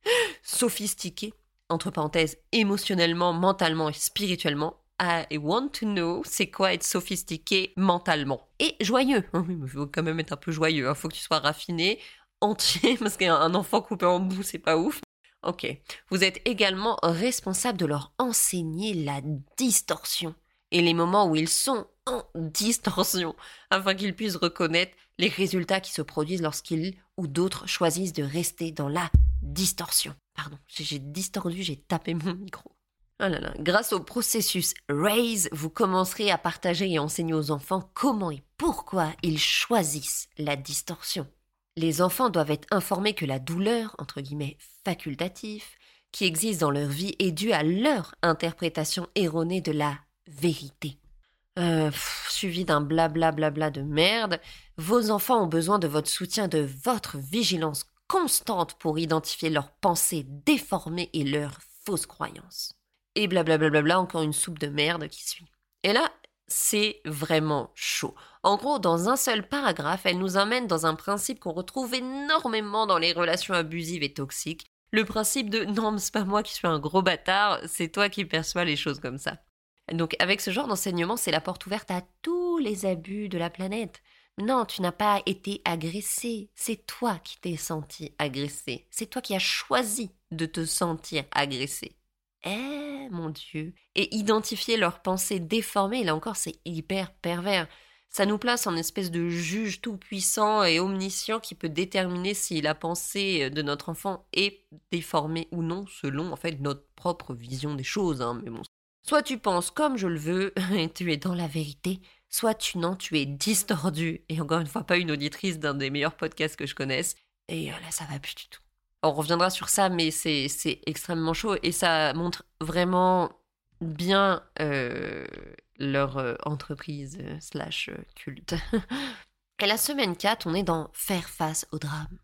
[LAUGHS] sophistiqué, entre parenthèses, émotionnellement, mentalement et spirituellement. I want to know c'est quoi être sophistiqué mentalement. Et joyeux. Il faut quand même être un peu joyeux. Il hein. faut que tu sois raffiné, entier, [LAUGHS] parce qu'un enfant coupé en bout, c'est pas ouf. Ok. Vous êtes également responsable de leur enseigner la distorsion et les moments où ils sont en distorsion, afin qu'ils puissent reconnaître les résultats qui se produisent lorsqu'ils ou d'autres choisissent de rester dans la distorsion. Pardon, j'ai distordu, j'ai tapé mon micro. Là. Grâce au processus RAISE, vous commencerez à partager et enseigner aux enfants comment et pourquoi ils choisissent la distorsion. Les enfants doivent être informés que la douleur, entre guillemets, facultative, qui existe dans leur vie est due à leur interprétation erronée de la vérité. Euh, suivi d'un blablabla de merde, vos enfants ont besoin de votre soutien, de votre vigilance constante pour identifier leurs pensées déformées et leurs fausses croyances. Et blablabla, encore une soupe de merde qui suit. Et là, c'est vraiment chaud. En gros, dans un seul paragraphe, elle nous amène dans un principe qu'on retrouve énormément dans les relations abusives et toxiques. Le principe de non, c'est pas moi qui suis un gros bâtard, c'est toi qui perçois les choses comme ça. Donc, avec ce genre d'enseignement, c'est la porte ouverte à tous les abus de la planète. Non, tu n'as pas été agressé, c'est toi qui t'es senti agressé, c'est toi qui as choisi de te sentir agressé. Eh mon Dieu. Et identifier leurs pensées déformées, là encore, c'est hyper pervers. Ça nous place en espèce de juge tout puissant et omniscient qui peut déterminer si la pensée de notre enfant est déformée ou non selon en fait notre propre vision des choses. Hein. Mais bon, soit tu penses comme je le veux [LAUGHS] et tu es dans la vérité, soit tu n'en, tu es distordu. Et encore une fois, pas une auditrice d'un des meilleurs podcasts que je connaisse. Et euh, là, ça va plus du tout on reviendra sur ça, mais c'est extrêmement chaud et ça montre vraiment bien euh, leur euh, entreprise euh, slash culte. [LAUGHS] et la semaine 4, on est dans faire face au drame.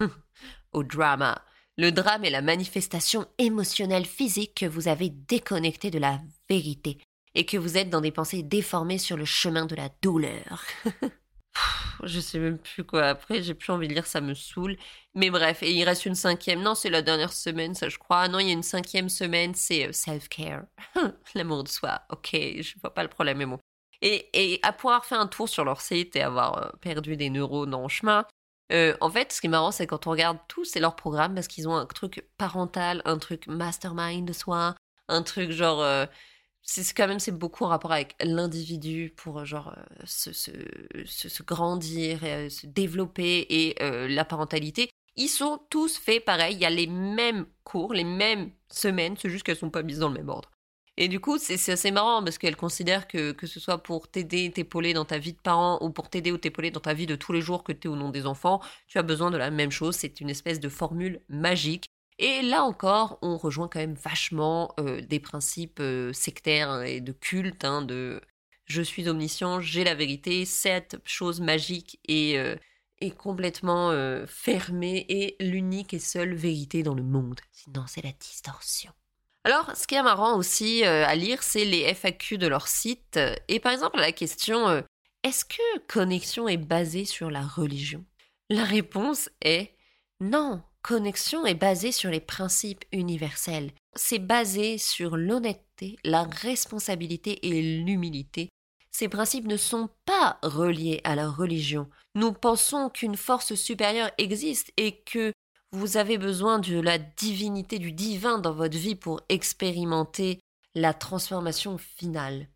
[LAUGHS] au drama. Le drame est la manifestation émotionnelle physique que vous avez déconnecté de la vérité et que vous êtes dans des pensées déformées sur le chemin de la douleur. [LAUGHS] je sais même plus quoi. Après, j'ai plus envie de lire, ça me saoule. Mais bref, et il reste une cinquième. Non, c'est la dernière semaine, ça je crois. non, il y a une cinquième semaine, c'est euh, self-care. [LAUGHS] L'amour de soi. Ok, je vois pas le problème, mais bon. Et, et à pouvoir faire un tour sur leur site et avoir euh, perdu des neurones en chemin, euh, en fait, ce qui est marrant, c'est quand on regarde tout, c'est leur programme parce qu'ils ont un truc parental, un truc mastermind de soi, un truc genre c'est quand même c'est beaucoup en rapport avec l'individu pour genre se, se, se, grandir, se développer et la parentalité. Ils sont tous faits pareil. Il y a les mêmes cours, les mêmes semaines, c'est juste qu'elles sont pas mises dans le même ordre. Et du coup, c'est assez marrant parce qu'elle considère que, que ce soit pour t'aider, t'épauler dans ta vie de parent ou pour t'aider ou t'épauler dans ta vie de tous les jours que tu es au nom des enfants, tu as besoin de la même chose. C'est une espèce de formule magique. Et là encore, on rejoint quand même vachement euh, des principes euh, sectaires et de culte, hein, de je suis omniscient, j'ai la vérité, cette chose magique est, euh, est complètement fermée et l'unique et seule vérité dans le monde. Sinon, c'est la distorsion. Alors, ce qui est marrant aussi à lire, c'est les FAQ de leur site. Et par exemple, la question est-ce que Connexion est basée sur la religion? La réponse est non. Connexion est basée sur les principes universels. C'est basé sur l'honnêteté, la responsabilité et l'humilité. Ces principes ne sont pas reliés à la religion. Nous pensons qu'une force supérieure existe et que vous avez besoin de la divinité, du divin dans votre vie pour expérimenter la transformation finale.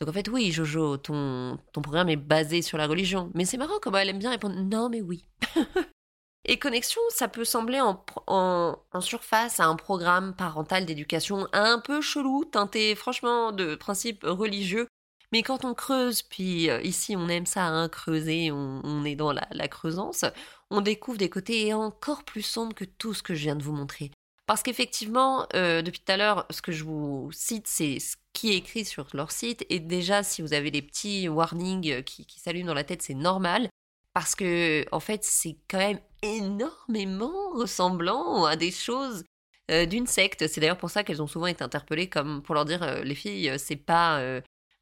Donc en fait, oui, Jojo, ton, ton programme est basé sur la religion. Mais c'est marrant comment elle aime bien répondre non, mais oui. [LAUGHS] Et connexion, ça peut sembler en, surface à un programme parental d'éducation un peu chelou, teinté franchement de principes religieux. Mais quand on creuse, puis euh, ici on aime ça, hein, creuser, on, est dans la, creusance, on découvre des côtés encore plus sombres que tout ce que je viens de vous montrer. Parce qu'effectivement, euh, depuis tout à l'heure, ce que je vous cite, c'est ce qui est écrit sur leur site. Et déjà, si vous avez des petits warnings qui, s'allument dans la tête, c'est normal. Parce que, en fait, c'est quand même énormément ressemblant à des choses euh, d'une secte. C'est d'ailleurs pour ça qu'elles ont souvent été interpellées comme pour leur dire, euh, les filles, c'est pas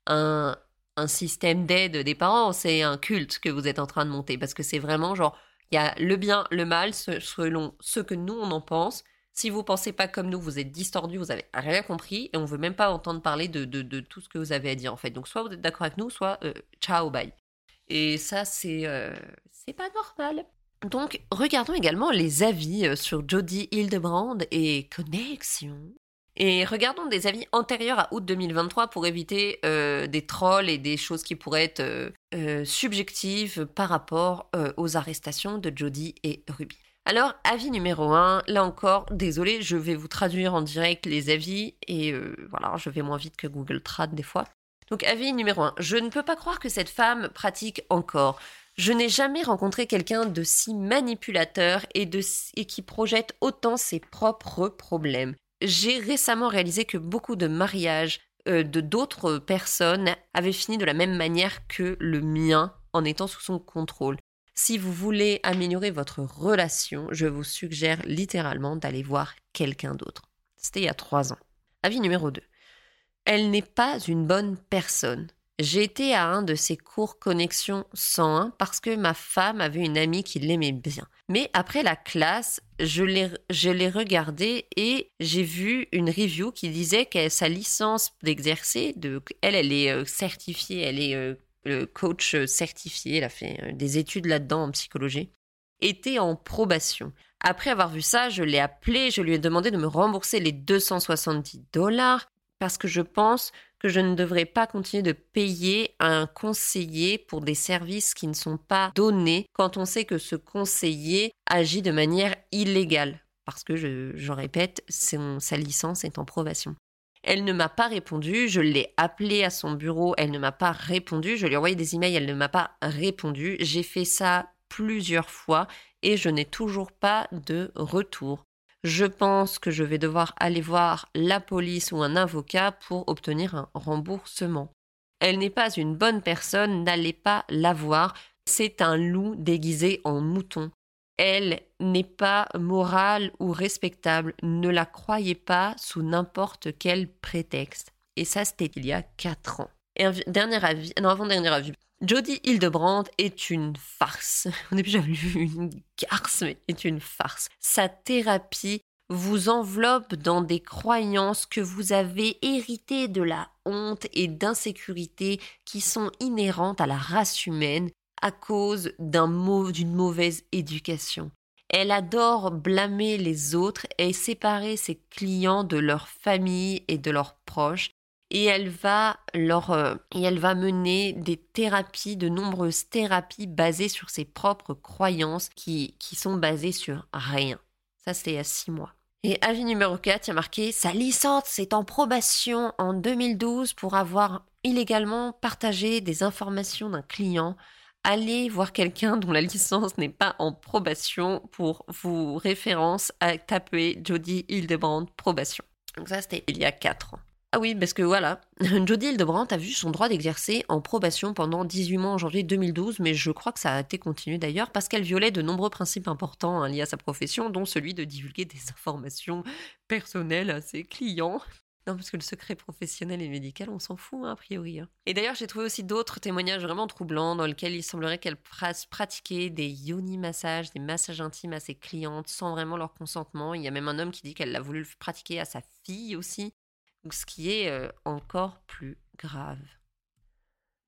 un, un système d'aide des parents, c'est un culte que vous êtes en train de monter. Parce que c'est vraiment genre, il y a le bien, le mal, selon ce que nous, on en pense. Si vous pensez pas comme nous, vous êtes distordu, vous avez rien compris, et on veut même pas entendre parler de, de, tout ce que vous avez à dire, en fait. Donc, soit vous êtes d'accord avec nous, soit euh, ciao, bye. Et ça, c'est euh, c'est pas normal. Donc, regardons également les avis euh, sur Jodie Hildebrand et Connexion. Et regardons des avis antérieurs à août 2023 pour éviter euh, des trolls et des choses qui pourraient être subjectives par rapport aux arrestations de Jody et Ruby. Alors, avis numéro 1, là encore, désolé, je vais vous traduire en direct les avis et voilà, je vais moins vite que Google Trad des fois. Donc, avis numéro 1, je ne peux pas croire que cette femme pratique encore. Je n'ai jamais rencontré quelqu'un de si manipulateur et, de, qui projette autant ses propres problèmes j'ai récemment réalisé que beaucoup de mariages euh, de d'autres personnes avaient fini de la même manière que le mien en étant sous son contrôle. Si vous voulez améliorer votre relation, je vous suggère littéralement d'aller voir quelqu'un d'autre. C'était il y a trois ans. Avis numéro 2. Elle n'est pas une bonne personne. J'ai été à un de ces cours Connexion 101 parce que ma femme avait une amie qui l'aimait bien. Mais après la classe, je l'ai, je l'ai regardé et j'ai vu une review qui disait que sa licence d'exercer, de, elle, elle est euh, certifiée, elle est euh, coach certifié, elle a fait euh, des études là-dedans en psychologie, était en probation. Après avoir vu ça, je l'ai appelé, je lui ai demandé de me rembourser les 270 dollars parce que je pense que je ne devrais pas continuer de payer un conseiller pour des services qui ne sont pas donnés quand on sait que ce conseiller agit de manière illégale. Parce que, je, répète, sa licence est en probation. Elle ne m'a pas répondu, je l'ai appelée à son bureau, elle ne m'a pas répondu, je lui ai envoyé des emails, elle ne m'a pas répondu. J'ai fait ça plusieurs fois et je n'ai toujours pas de retour je pense que je vais devoir aller voir la police ou un avocat pour obtenir un remboursement. Elle n'est pas une bonne personne, n'allez pas la voir, c'est un loup déguisé en mouton. Elle n'est pas morale ou respectable, ne la croyez pas sous n'importe quel prétexte. Et ça, c'était il y a quatre ans. Dernier avis, non, avant-dernier avis, Jodie Hildebrandt est une farce. [LAUGHS] On n'est plus jamais vu une garce, mais est une farce. Sa thérapie vous enveloppe dans des croyances que vous avez héritées de la honte et d'insécurité qui sont inhérentes à la race humaine à cause d'une mauvaise éducation. Elle adore blâmer les autres et séparer ses clients de leur famille et de leurs proches et elle va leur euh, et elle va mener des thérapies, de nombreuses thérapies basées sur ses propres croyances qui, qui sont basées sur rien. Ça, y a six mois. Et avis numéro 4, il y a marqué Sa licence est en probation en 2012 pour avoir illégalement partagé des informations d'un client. Allez voir quelqu'un dont la licence n'est pas en probation pour vous référence à taper Jody Hildebrand probation. Donc ça, c'était il y a 4 ans. Ah oui, parce que voilà, [LAUGHS] Jodie Hildebrandt a vu son droit d'exercer en probation pendant 18 mois en janvier 2012, mais je crois que ça a été continué d'ailleurs parce qu'elle violait de nombreux principes importants hein, liés à sa profession, dont celui de divulguer des [LAUGHS] informations personnelles à ses clients. Non, parce que le secret professionnel et médical, on s'en fout, hein, a priori. Hein. Et d'ailleurs, j'ai trouvé aussi d'autres témoignages vraiment troublants dans lesquels il semblerait qu'elle pratiquait des yoni massages, des massages intimes à ses clientes sans vraiment leur consentement. Il y a même un homme qui dit qu'elle l'a voulu pratiquer à sa fille aussi ce qui est euh, encore plus grave.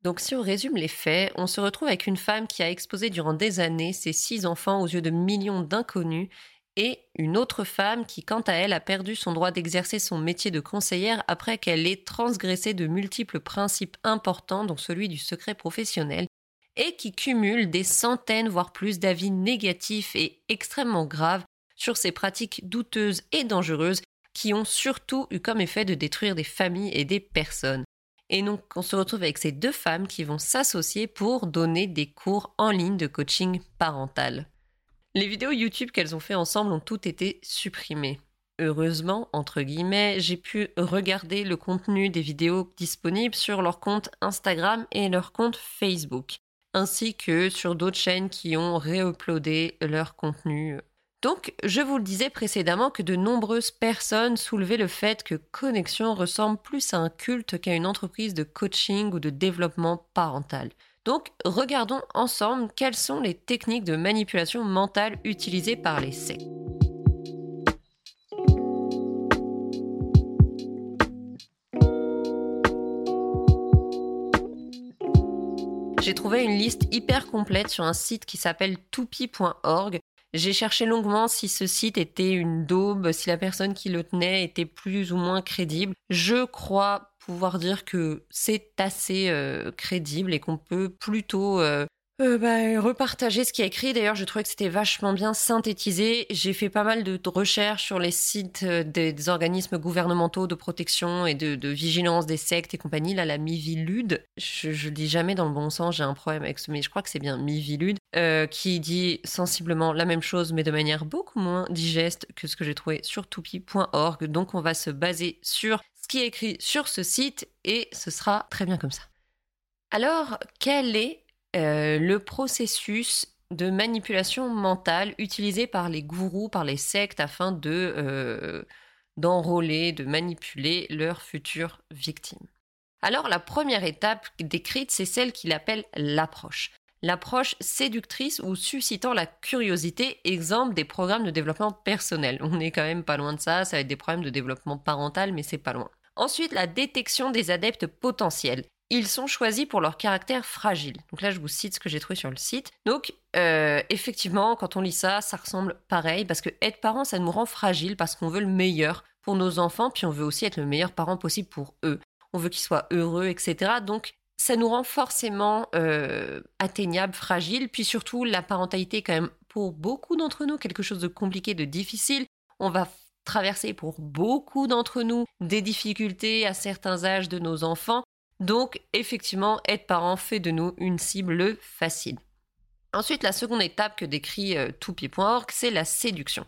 Donc si on résume les faits, on se retrouve avec une femme qui a exposé durant des années ses six enfants aux yeux de millions d'inconnus et une autre femme qui, quant à elle, a perdu son droit d'exercer son métier de conseillère après qu'elle ait transgressé de multiples principes importants, dont celui du secret professionnel, et qui cumule des centaines, voire plus, d'avis négatifs et extrêmement graves sur ses pratiques douteuses et dangereuses qui ont surtout eu comme effet de détruire des familles et des personnes. Et donc, on se retrouve avec ces deux femmes qui vont s'associer pour donner des cours en ligne de coaching parental. Les vidéos YouTube qu'elles ont fait ensemble ont toutes été supprimées. Heureusement, entre guillemets, j'ai pu regarder le contenu des vidéos disponibles sur leur compte Instagram et leur compte Facebook, ainsi que sur d'autres chaînes qui ont réuploadé leur contenu donc, je vous le disais précédemment que de nombreuses personnes soulevaient le fait que Connexion ressemble plus à un culte qu'à une entreprise de coaching ou de développement parental. Donc, regardons ensemble quelles sont les techniques de manipulation mentale utilisées par les sectes. J'ai trouvé une liste hyper complète sur un site qui s'appelle toupi.org j'ai cherché longuement si ce site était une daube, si la personne qui le tenait était plus ou moins crédible. Je crois pouvoir dire que c'est assez euh, crédible et qu'on peut plutôt euh, euh, bah, repartager ce qui est écrit. D'ailleurs, je trouvais que c'était vachement bien synthétisé. J'ai fait pas mal de recherches sur les sites euh, des, organismes gouvernementaux de protection et de, vigilance des sectes et compagnie. Là, la Mivilude, je, je le dis jamais dans le bon sens, j'ai un problème avec ce, mais je crois que c'est bien Mivilude, euh, qui dit sensiblement la même chose, mais de manière beaucoup moins digeste que ce que j'ai trouvé sur toupi.org. Donc, on va se baser sur ce qui est écrit sur ce site et ce sera très bien comme ça. Alors, quel est euh, le processus de manipulation mentale utilisé par les gourous, par les sectes, afin de euh, d'enrôler, de manipuler leurs futures victimes. Alors la première étape décrite, c'est celle qu'il appelle l'approche. L'approche séductrice ou suscitant la curiosité, exemple des programmes de développement personnel. On n'est quand même pas loin de ça, ça va être des problèmes de développement parental, mais c'est pas loin. Ensuite, la détection des adeptes potentiels ils sont choisis pour leur caractère fragile. Donc là, je vous cite ce que j'ai trouvé sur le site. Donc, euh, effectivement, quand on lit ça, ça ressemble pareil, parce que être parent, ça nous rend fragile, parce qu'on veut le meilleur pour nos enfants, puis on veut aussi être le meilleur parent possible pour eux. On veut qu'ils soient heureux, etc. Donc, ça nous rend forcément euh, atteignable, fragile, puis surtout, la parentalité est quand même, pour beaucoup d'entre nous, quelque chose de compliqué, de difficile. On va traverser pour beaucoup d'entre nous des difficultés à certains âges de nos enfants. Donc, effectivement, être parent fait de nous une cible facile. Ensuite, la seconde étape que décrit euh, c'est la séduction.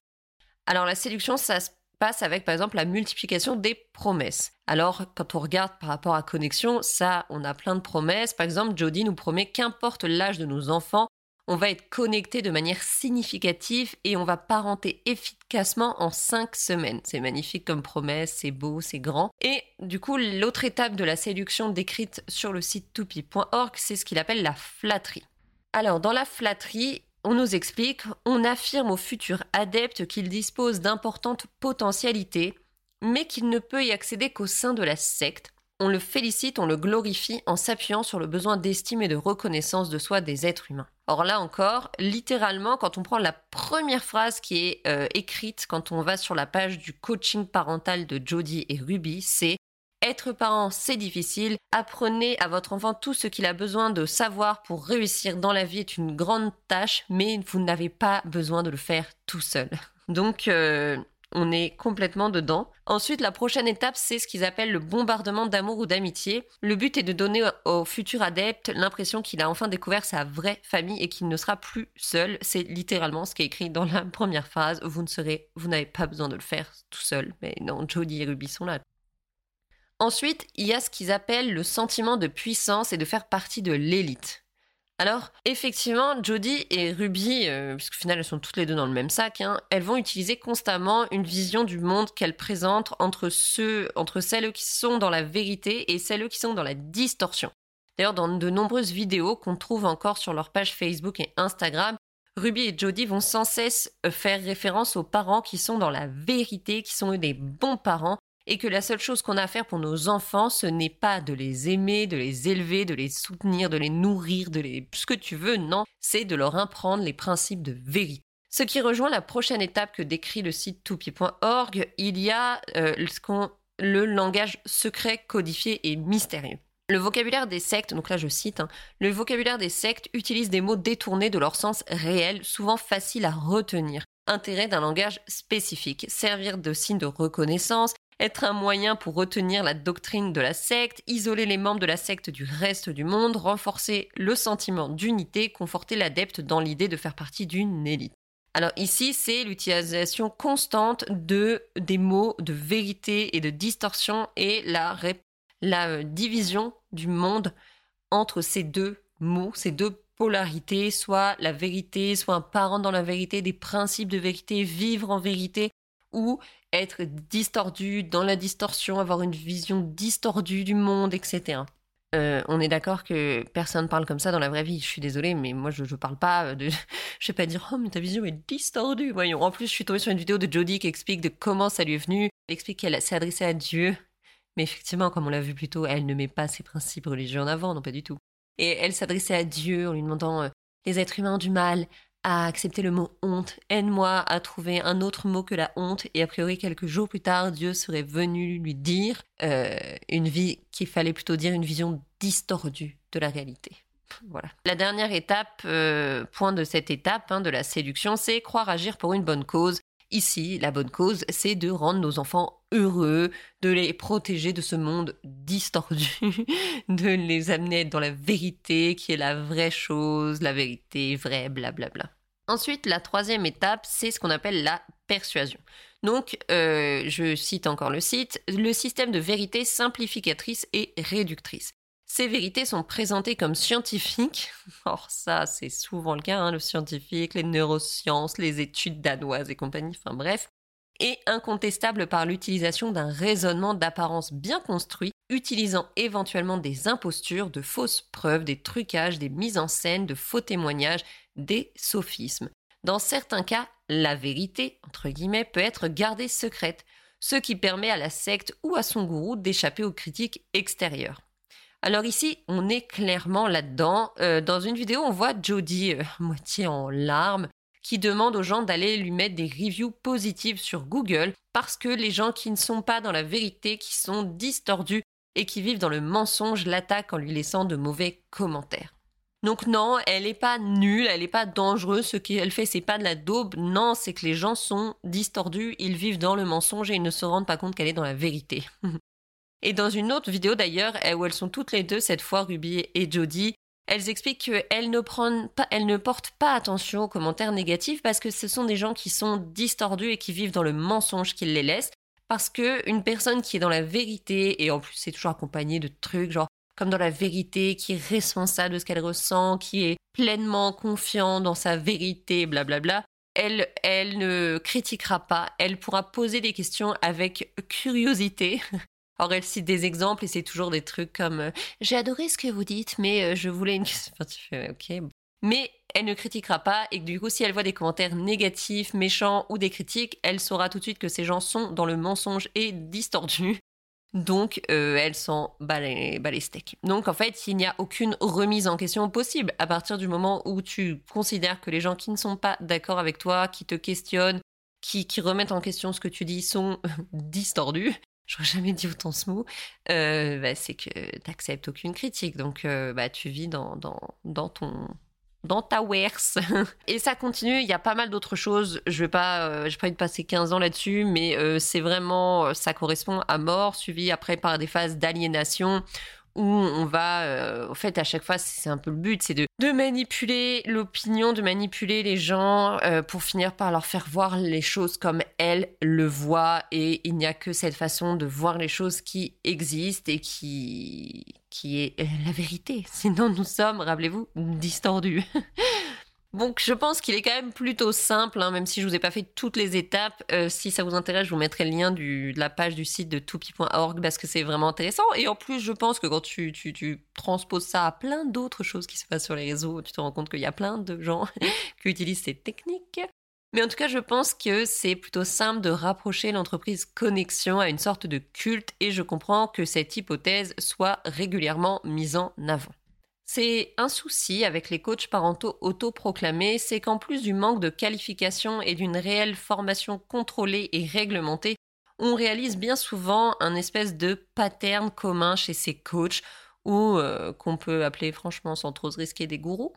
Alors, la séduction, ça se passe avec, par exemple, la multiplication des promesses. Alors, quand on regarde par rapport à connexion, ça, on a plein de promesses. Par exemple, Jodie nous promet qu'importe l'âge de nos enfants, on va être connecté de manière significative et on va parenter efficacement en cinq semaines. C'est magnifique comme promesse, c'est beau, c'est grand. Et du coup, l'autre étape de la séduction décrite sur le site toupi.org, c'est ce qu'il appelle la flatterie. Alors, dans la flatterie, on nous explique, on affirme au futur adepte qu'il dispose d'importantes potentialités, mais qu'il ne peut y accéder qu'au sein de la secte, on le félicite, on le glorifie en s'appuyant sur le besoin d'estime et de reconnaissance de soi des êtres humains. Or là encore, littéralement, quand on prend la première phrase qui est euh, écrite quand on va sur la page du coaching parental de Jody et Ruby, c'est Être parent, c'est difficile. Apprenez à votre enfant tout ce qu'il a besoin de savoir pour réussir dans la vie est une grande tâche, mais vous n'avez pas besoin de le faire tout seul. Donc, euh, on est complètement dedans. Ensuite, la prochaine étape, c'est ce qu'ils appellent le bombardement d'amour ou d'amitié. Le but est de donner au futur adepte l'impression qu'il a enfin découvert sa vraie famille et qu'il ne sera plus seul. C'est littéralement ce qui est écrit dans la première phrase. Vous ne serez, vous n'avez pas besoin de le faire tout seul. Mais non, Jodie et Ruby sont là. Ensuite, il y a ce qu'ils appellent le sentiment de puissance et de faire partie de l'élite. Alors, effectivement, Jodie et Ruby, euh, puisqu'au final elles sont toutes les deux dans le même sac, hein, elles vont utiliser constamment une vision du monde qu'elles présentent entre ceux, entre celles qui sont dans la vérité et celles qui sont dans la distorsion. D'ailleurs, dans de nombreuses vidéos qu'on trouve encore sur leur page Facebook et Instagram, Ruby et Jodie vont sans cesse euh, faire référence aux parents qui sont dans la vérité, qui sont eux des bons parents, et que la seule chose qu'on a à faire pour nos enfants, ce n'est pas de les aimer, de les élever, de les soutenir, de les nourrir, de les... ce que tu veux, non, c'est de leur apprendre les principes de vérité. Ce qui rejoint la prochaine étape que décrit le site toupier.org, il y a euh, le langage secret, codifié et mystérieux. Le vocabulaire des sectes, donc là je cite, hein, le vocabulaire des sectes utilise des mots détournés de leur sens réel, souvent faciles à retenir. Intérêt d'un langage spécifique, servir de signe de reconnaissance, être un moyen pour retenir la doctrine de la secte, isoler les membres de la secte du reste du monde, renforcer le sentiment d'unité, conforter l'adepte dans l'idée de faire partie d'une élite. Alors ici, c'est l'utilisation constante de des mots de vérité et de distorsion et la, la euh, division du monde entre ces deux mots, ces deux polarités, soit la vérité, soit un parent dans la vérité, des principes de vérité, vivre en vérité, ou être distordu dans la distorsion, avoir une vision distordue du monde, etc. Euh, on est d'accord que personne parle comme ça dans la vraie vie. Je suis désolée, mais moi je, je parle pas de. [LAUGHS] je vais pas dire oh mais ta vision est distordue. Voyons. En plus, je suis tombée sur une vidéo de Jodie qui explique de comment ça lui est venu. Elle explique qu'elle s'est adressée à Dieu, mais effectivement, comme on l'a vu plus tôt, elle ne met pas ses principes religieux en avant, non pas du tout. Et elle s'adressait à Dieu en lui demandant euh, les êtres humains ont du mal à accepter le mot honte. Aide-moi à trouver un autre mot que la honte. Et a priori, quelques jours plus tard, Dieu serait venu lui dire euh, une vie qu'il fallait plutôt dire une vision distordue de la réalité. Voilà. La dernière étape, euh, point de cette étape hein, de la séduction, c'est croire agir pour une bonne cause. Ici, la bonne cause, c'est de rendre nos enfants heureux, de les protéger de ce monde distordu, [LAUGHS] de les amener dans la vérité qui est la vraie chose, la vérité vraie, blablabla. Ensuite, la troisième étape, c'est ce qu'on appelle la persuasion. Donc, euh, je cite encore le site, le système de vérité simplificatrice et réductrice. Ces vérités sont présentées comme scientifiques. [LAUGHS] Or ça, c'est souvent le cas, hein, le scientifique, les neurosciences, les études danoises et compagnie, enfin bref. Et incontestable par l'utilisation d'un raisonnement d'apparence bien construit, utilisant éventuellement des impostures, de fausses preuves, des trucages, des mises en scène, de faux témoignages, des sophismes. Dans certains cas, la vérité, entre guillemets, peut être gardée secrète, ce qui permet à la secte ou à son gourou d'échapper aux critiques extérieures. Alors ici, on est clairement là-dedans. Euh, dans une vidéo, on voit Jodie, euh, [LAUGHS] moitié en larmes, qui demande aux gens d'aller lui mettre des reviews positives sur Google parce que les gens qui ne sont pas dans la vérité, qui sont distordus et qui vivent dans le mensonge l'attaquent en lui laissant de mauvais commentaires. Donc non, elle n'est pas nulle, elle n'est pas dangereuse, ce qu'elle fait c'est pas de la daube, non, c'est que les gens sont distordus, ils vivent dans le mensonge et ils ne se rendent pas compte qu'elle est dans la vérité. [LAUGHS] Et dans une autre vidéo d'ailleurs, où elles sont toutes les deux, cette fois Ruby et Jodie, elles expliquent qu'elles ne, prennent pas, elles ne portent pas attention aux commentaires négatifs parce que ce sont des gens qui sont distordus et qui vivent dans le mensonge qu'ils les laissent. Parce que une personne qui est dans la vérité, et en plus c'est toujours accompagné de trucs genre comme dans la vérité, qui est responsable de ce qu'elle ressent, qui est pleinement confiant dans sa vérité, blablabla, elle ne critiquera pas, elle pourra poser des questions avec curiosité [LAUGHS] Or, elle cite des exemples et c'est toujours des trucs comme euh, J'ai adoré ce que vous dites, mais euh, je voulais une. Enfin, tu fais OK. Mais elle ne critiquera pas et du coup, si elle voit des commentaires négatifs, méchants ou des critiques, elle saura tout de suite que ces gens sont dans le mensonge et distordus. Donc, euh, elle s'en bat les, steaks. Donc, en fait, il n'y a aucune remise en question possible. À partir du moment où tu considères que les gens qui ne sont pas d'accord avec toi, qui te questionnent, qui, qui remettent en question ce que tu dis, sont [LAUGHS] distordus, j'aurais jamais dit autant ce mot, euh, bah, c'est que t'acceptes aucune critique. Donc, euh, bah, tu vis dans, ton dans ta wares. [LAUGHS] et ça continue, il y a pas mal d'autres choses. Je vais pas, euh, j'ai pas envie de passer 15 ans là-dessus, mais c'est vraiment, ça correspond à mort, suivi après par des phases d'aliénation où on va, euh, en fait, à chaque fois, c'est un peu le but, c'est de, manipuler l'opinion, de manipuler les gens euh, pour finir par leur faire voir les choses comme elles le voient. Et il n'y a que cette façon de voir les choses qui existent et qui, qui est la vérité. Sinon, nous sommes, rappelez-vous, distordus. [LAUGHS] Donc je pense qu'il est quand même plutôt simple, hein, même si je vous ai pas fait toutes les étapes. Euh, si ça vous intéresse, je vous mettrai le lien de la page du site de toupi.org parce que c'est vraiment intéressant. Et en plus, je pense que quand tu transposes ça à plein d'autres choses qui se passent sur les réseaux, tu te rends compte qu'il y a plein de gens [LAUGHS] qui utilisent ces techniques. Mais en tout cas, je pense que c'est plutôt simple de rapprocher l'entreprise connexion à une sorte de culte et je comprends que cette hypothèse soit régulièrement mise en avant. C'est un souci avec les coachs parentaux autoproclamés, c'est qu'en plus du manque de qualification et d'une réelle formation contrôlée et réglementée, on réalise bien souvent un espèce de pattern commun chez ces coachs, ou euh, qu'on peut appeler franchement sans trop se risquer des gourous.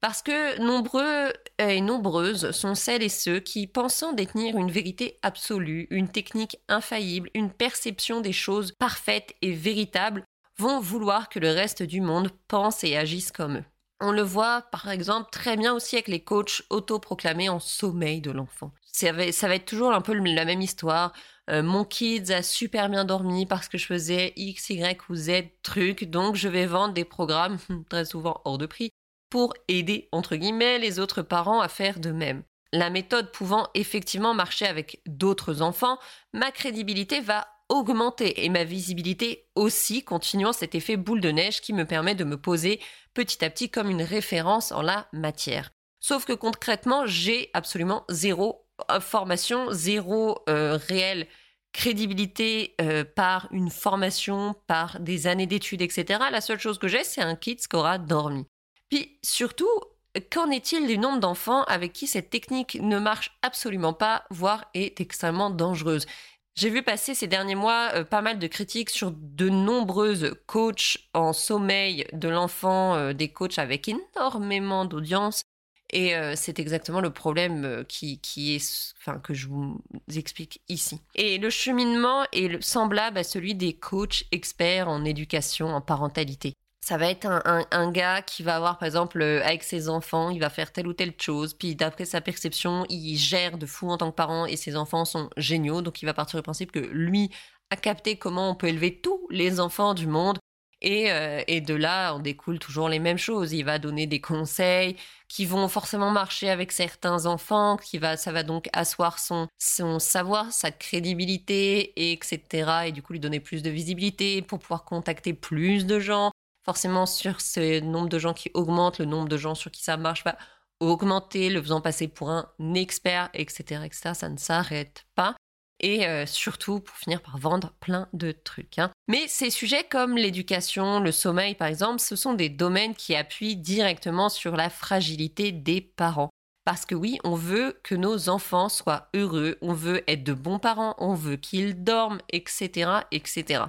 Parce que nombreux et nombreuses sont celles et ceux qui, pensant détenir une vérité absolue, une technique infaillible, une perception des choses parfaite et véritable, vont vouloir que le reste du monde pense et agisse comme eux. On le voit par exemple très bien aussi avec les coachs autoproclamés en sommeil de l'enfant. Ça va, être toujours un peu la même histoire. Euh, mon kids a super bien dormi parce que je faisais X, Y ou Z trucs, donc je vais vendre des programmes, [LAUGHS] très souvent hors de prix, pour aider, entre guillemets, les autres parents à faire de même. La méthode pouvant effectivement marcher avec d'autres enfants, ma crédibilité va augmenter et ma visibilité aussi, continuant cet effet boule de neige qui me permet de me poser petit à petit comme une référence en la matière. Sauf que concrètement, j'ai absolument zéro euh, formation, zéro euh, réelle crédibilité euh, par une formation, par des années d'études, etc. La seule chose que j'ai, c'est un kit aura dormi. Puis surtout, qu'en est-il du nombre d'enfants avec qui cette technique ne marche absolument pas, voire est extrêmement dangereuse? J'ai vu passer ces derniers mois euh, pas mal de critiques sur de nombreuses coachs en sommeil de l'enfant, euh, des coachs avec énormément d'audience. Et euh, c'est exactement le problème qui, est, enfin, que je vous explique ici. Et le cheminement est semblable à celui des coachs experts en éducation, en parentalité ça va être un, gars qui va avoir, par exemple, euh, avec ses enfants, il va faire telle ou telle chose, puis d'après sa perception, il gère de fou en tant que parent et ses enfants sont géniaux, donc il va partir du principe que lui a capté comment on peut élever tous les enfants du monde. Et, euh, de là, on découle toujours les mêmes choses. Il va donner des conseils qui vont forcément marcher avec certains enfants, qui va, ça va donc asseoir son savoir, sa crédibilité, etc. Et du coup, lui donner plus de visibilité pour pouvoir contacter plus de gens forcément sur ce nombre de gens qui augmentent, le nombre de gens sur qui ça marche va augmenter, le faisant passer pour un expert, etc., etc. Ça ne s'arrête pas. Et euh, surtout pour finir par vendre plein de trucs. Hein. Mais ces sujets comme l'éducation, le sommeil par exemple, ce sont des domaines qui appuient directement sur la fragilité des parents. Parce que oui, on veut que nos enfants soient heureux, on veut être de bons parents, on veut qu'ils dorment, etc., etc.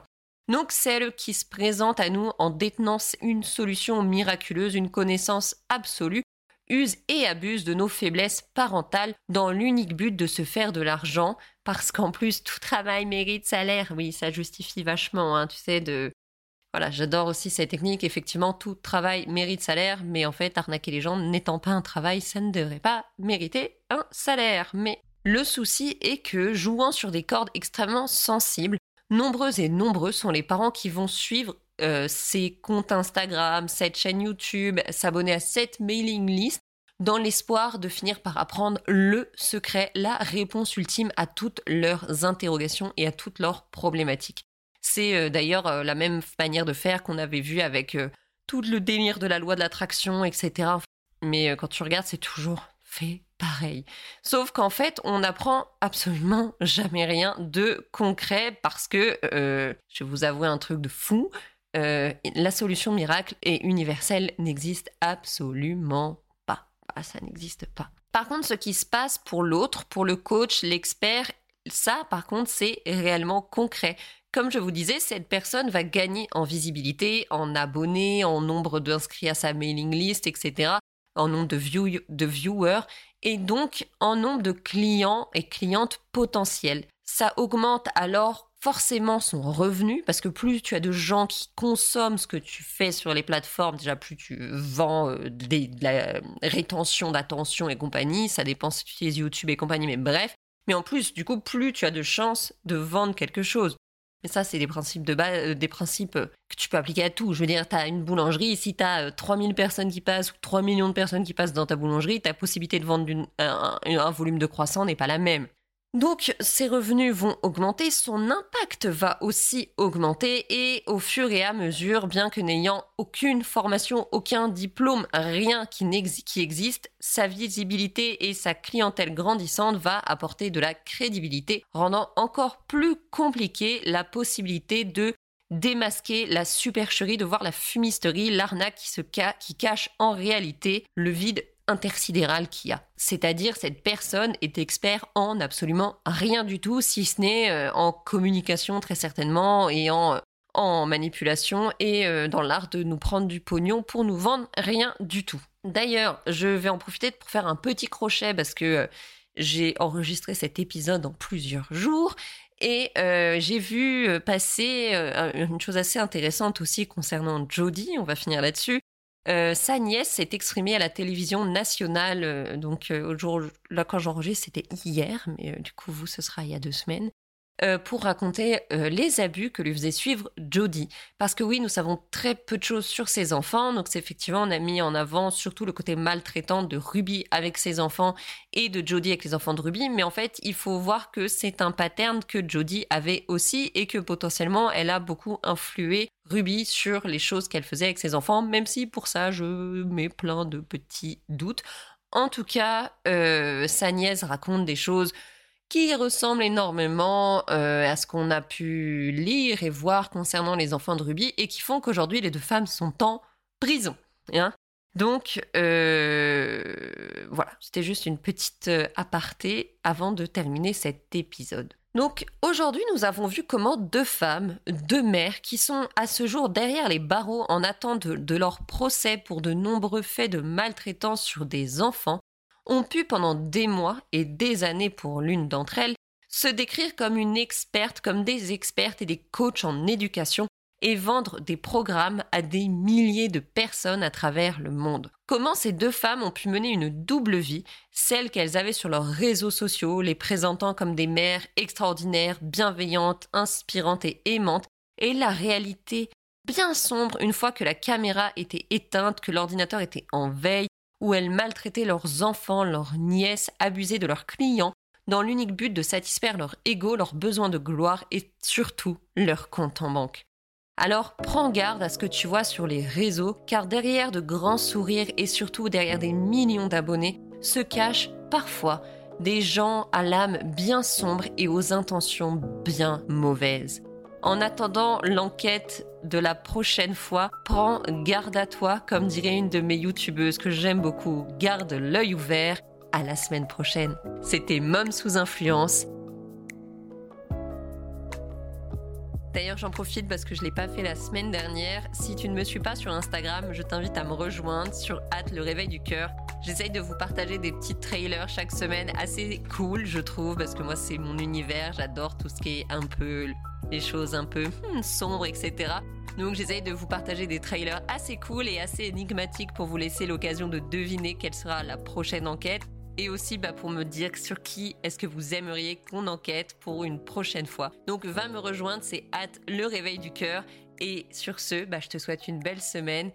Donc celle qui se présente à nous en détenant une solution miraculeuse, une connaissance absolue, use et abuse de nos faiblesses parentales dans l'unique but de se faire de l'argent, parce qu'en plus tout travail mérite salaire. Oui, ça justifie vachement, hein, tu sais, de... Voilà, j'adore aussi cette technique. Effectivement, tout travail mérite salaire, mais en fait, arnaquer les gens n'étant pas un travail, ça ne devrait pas mériter un salaire. Mais le souci est que, jouant sur des cordes extrêmement sensibles, nombreux et nombreux sont les parents qui vont suivre euh, ces comptes Instagram, cette chaîne YouTube, s'abonner à cette mailing list dans l'espoir de finir par apprendre le secret, la réponse ultime à toutes leurs interrogations et à toutes leurs problématiques. C'est euh, d'ailleurs euh, la même manière de faire qu'on avait vu avec tout le délire de la loi de l'attraction, etc. Mais quand tu regardes, c'est toujours fait pareil. Sauf qu'en fait, on n'apprend absolument jamais rien de concret parce que, euh, je vais vous avouer un truc de fou, euh, la solution miracle et universelle n'existe absolument pas. Ah, ça n'existe pas. Par contre, ce qui se passe pour l'autre, pour le coach, l'expert, ça, par contre, c'est réellement concret. comme je vous disais, cette personne va gagner en visibilité, en abonnés, en nombre d'inscrits à sa mailing list, etc., en nombre de, viewers, et donc en nombre de clients et clientes potentiels. Ça augmente alors forcément son revenu, parce que plus tu as de gens qui consomment ce que tu fais sur les plateformes, déjà plus tu vends euh, de la rétention d'attention et compagnie, ça dépend si tu utilises YouTube et compagnie, mais bref. Mais en plus, du coup, plus tu as de chances de vendre quelque chose. Mais ça, c'est des principes de base, euh, des principes euh, que tu peux appliquer à tout. Je veux dire, tu as une boulangerie, si tu as 3000 personnes qui passent ou 3 millions de personnes qui passent dans ta boulangerie, ta possibilité de vendre un volume de croissant n'est pas la même. Donc ses revenus vont augmenter, son impact va aussi augmenter et au fur et à mesure, bien que n'ayant aucune formation, aucun diplôme, rien qui, existe, sa visibilité et sa clientèle grandissante va apporter de la crédibilité, rendant encore plus compliqué la possibilité de démasquer la supercherie, de voir la fumisterie, l'arnaque qui, qui cache en réalité le vide intersidéral qu'il y a. C'est-à-dire cette personne est expert en absolument rien du tout, si ce n'est euh, en communication très certainement et en, en manipulation et euh, dans l'art de nous prendre du pognon pour nous vendre rien du tout. D'ailleurs, je vais en profiter pour faire un petit crochet parce que euh, j'ai enregistré cet épisode en plusieurs jours et j'ai vu passer une chose assez intéressante aussi concernant Jodie, on va finir là-dessus, euh, sa nièce s'est exprimée à la télévision nationale, euh, donc euh, au jour là quand j'enregistre c'était hier, mais du coup vous ce sera il y a deux semaines. Euh, pour raconter euh, les abus que lui faisait suivre Jodie. Parce que oui, nous savons très peu de choses sur ses enfants. Donc c'est effectivement, on a mis en avant surtout le côté maltraitant de Ruby avec ses enfants et de Jodie avec les enfants de Ruby. Mais en fait, il faut voir que c'est un pattern que Jodie avait aussi et que potentiellement, elle a beaucoup influé Ruby sur les choses qu'elle faisait avec ses enfants, même si pour ça, je mets plein de petits doutes. En tout cas, euh, sa nièce raconte des choses qui ressemble énormément euh, à ce qu'on a pu lire et voir concernant les enfants de Ruby et qui font qu'aujourd'hui les deux femmes sont en prison. Hein donc euh, voilà, c'était juste une petite euh, aparté avant de terminer cet épisode. Donc aujourd'hui nous avons vu comment deux femmes, deux mères qui sont à ce jour derrière les barreaux en attente de leur procès pour de nombreux faits de maltraitance sur des enfants, ont pu pendant des mois et des années pour l'une d'entre elles se décrire comme une experte, comme des expertes et des coachs en éducation et vendre des programmes à des milliers de personnes à travers le monde. Comment ces deux femmes ont pu mener une double vie, celle qu'elles avaient sur leurs réseaux sociaux, les présentant comme des mères extraordinaires, bienveillantes, inspirantes et aimantes, et la réalité bien sombre une fois que la caméra était éteinte, que l'ordinateur était en veille, où elles maltraitaient leurs enfants, leurs nièces, abusaient de leurs clients, dans l'unique but de satisfaire leur ego, leurs besoins de gloire et surtout leur compte en banque. Alors prends garde à ce que tu vois sur les réseaux, car derrière de grands sourires et surtout derrière des millions d'abonnés se cachent parfois des gens à l'âme bien sombre et aux intentions bien mauvaises. En attendant l'enquête de la prochaine fois, prends garde à toi, comme dirait une de mes youtubeuses que j'aime beaucoup. Garde l'œil ouvert. À la semaine prochaine. C'était Mom sous influence. D'ailleurs, j'en profite parce que je ne l'ai pas fait la semaine dernière. Si tu ne me suis pas sur Instagram, je t'invite à me rejoindre sur hâte le réveil du cœur. J'essaye de vous partager des petits trailers chaque semaine assez cool, je trouve, parce que moi, c'est mon univers. J'adore tout ce qui est un peu les choses un peu hmm, sombres, etc. Donc j'essaye de vous partager des trailers assez cool et assez énigmatiques pour vous laisser l'occasion de deviner quelle sera la prochaine enquête. Et aussi bah, pour me dire sur qui est-ce que vous aimeriez qu'on enquête pour une prochaine fois. Donc va me rejoindre, c'est hâte le réveil du cœur. Et sur ce, bah, je te souhaite une belle semaine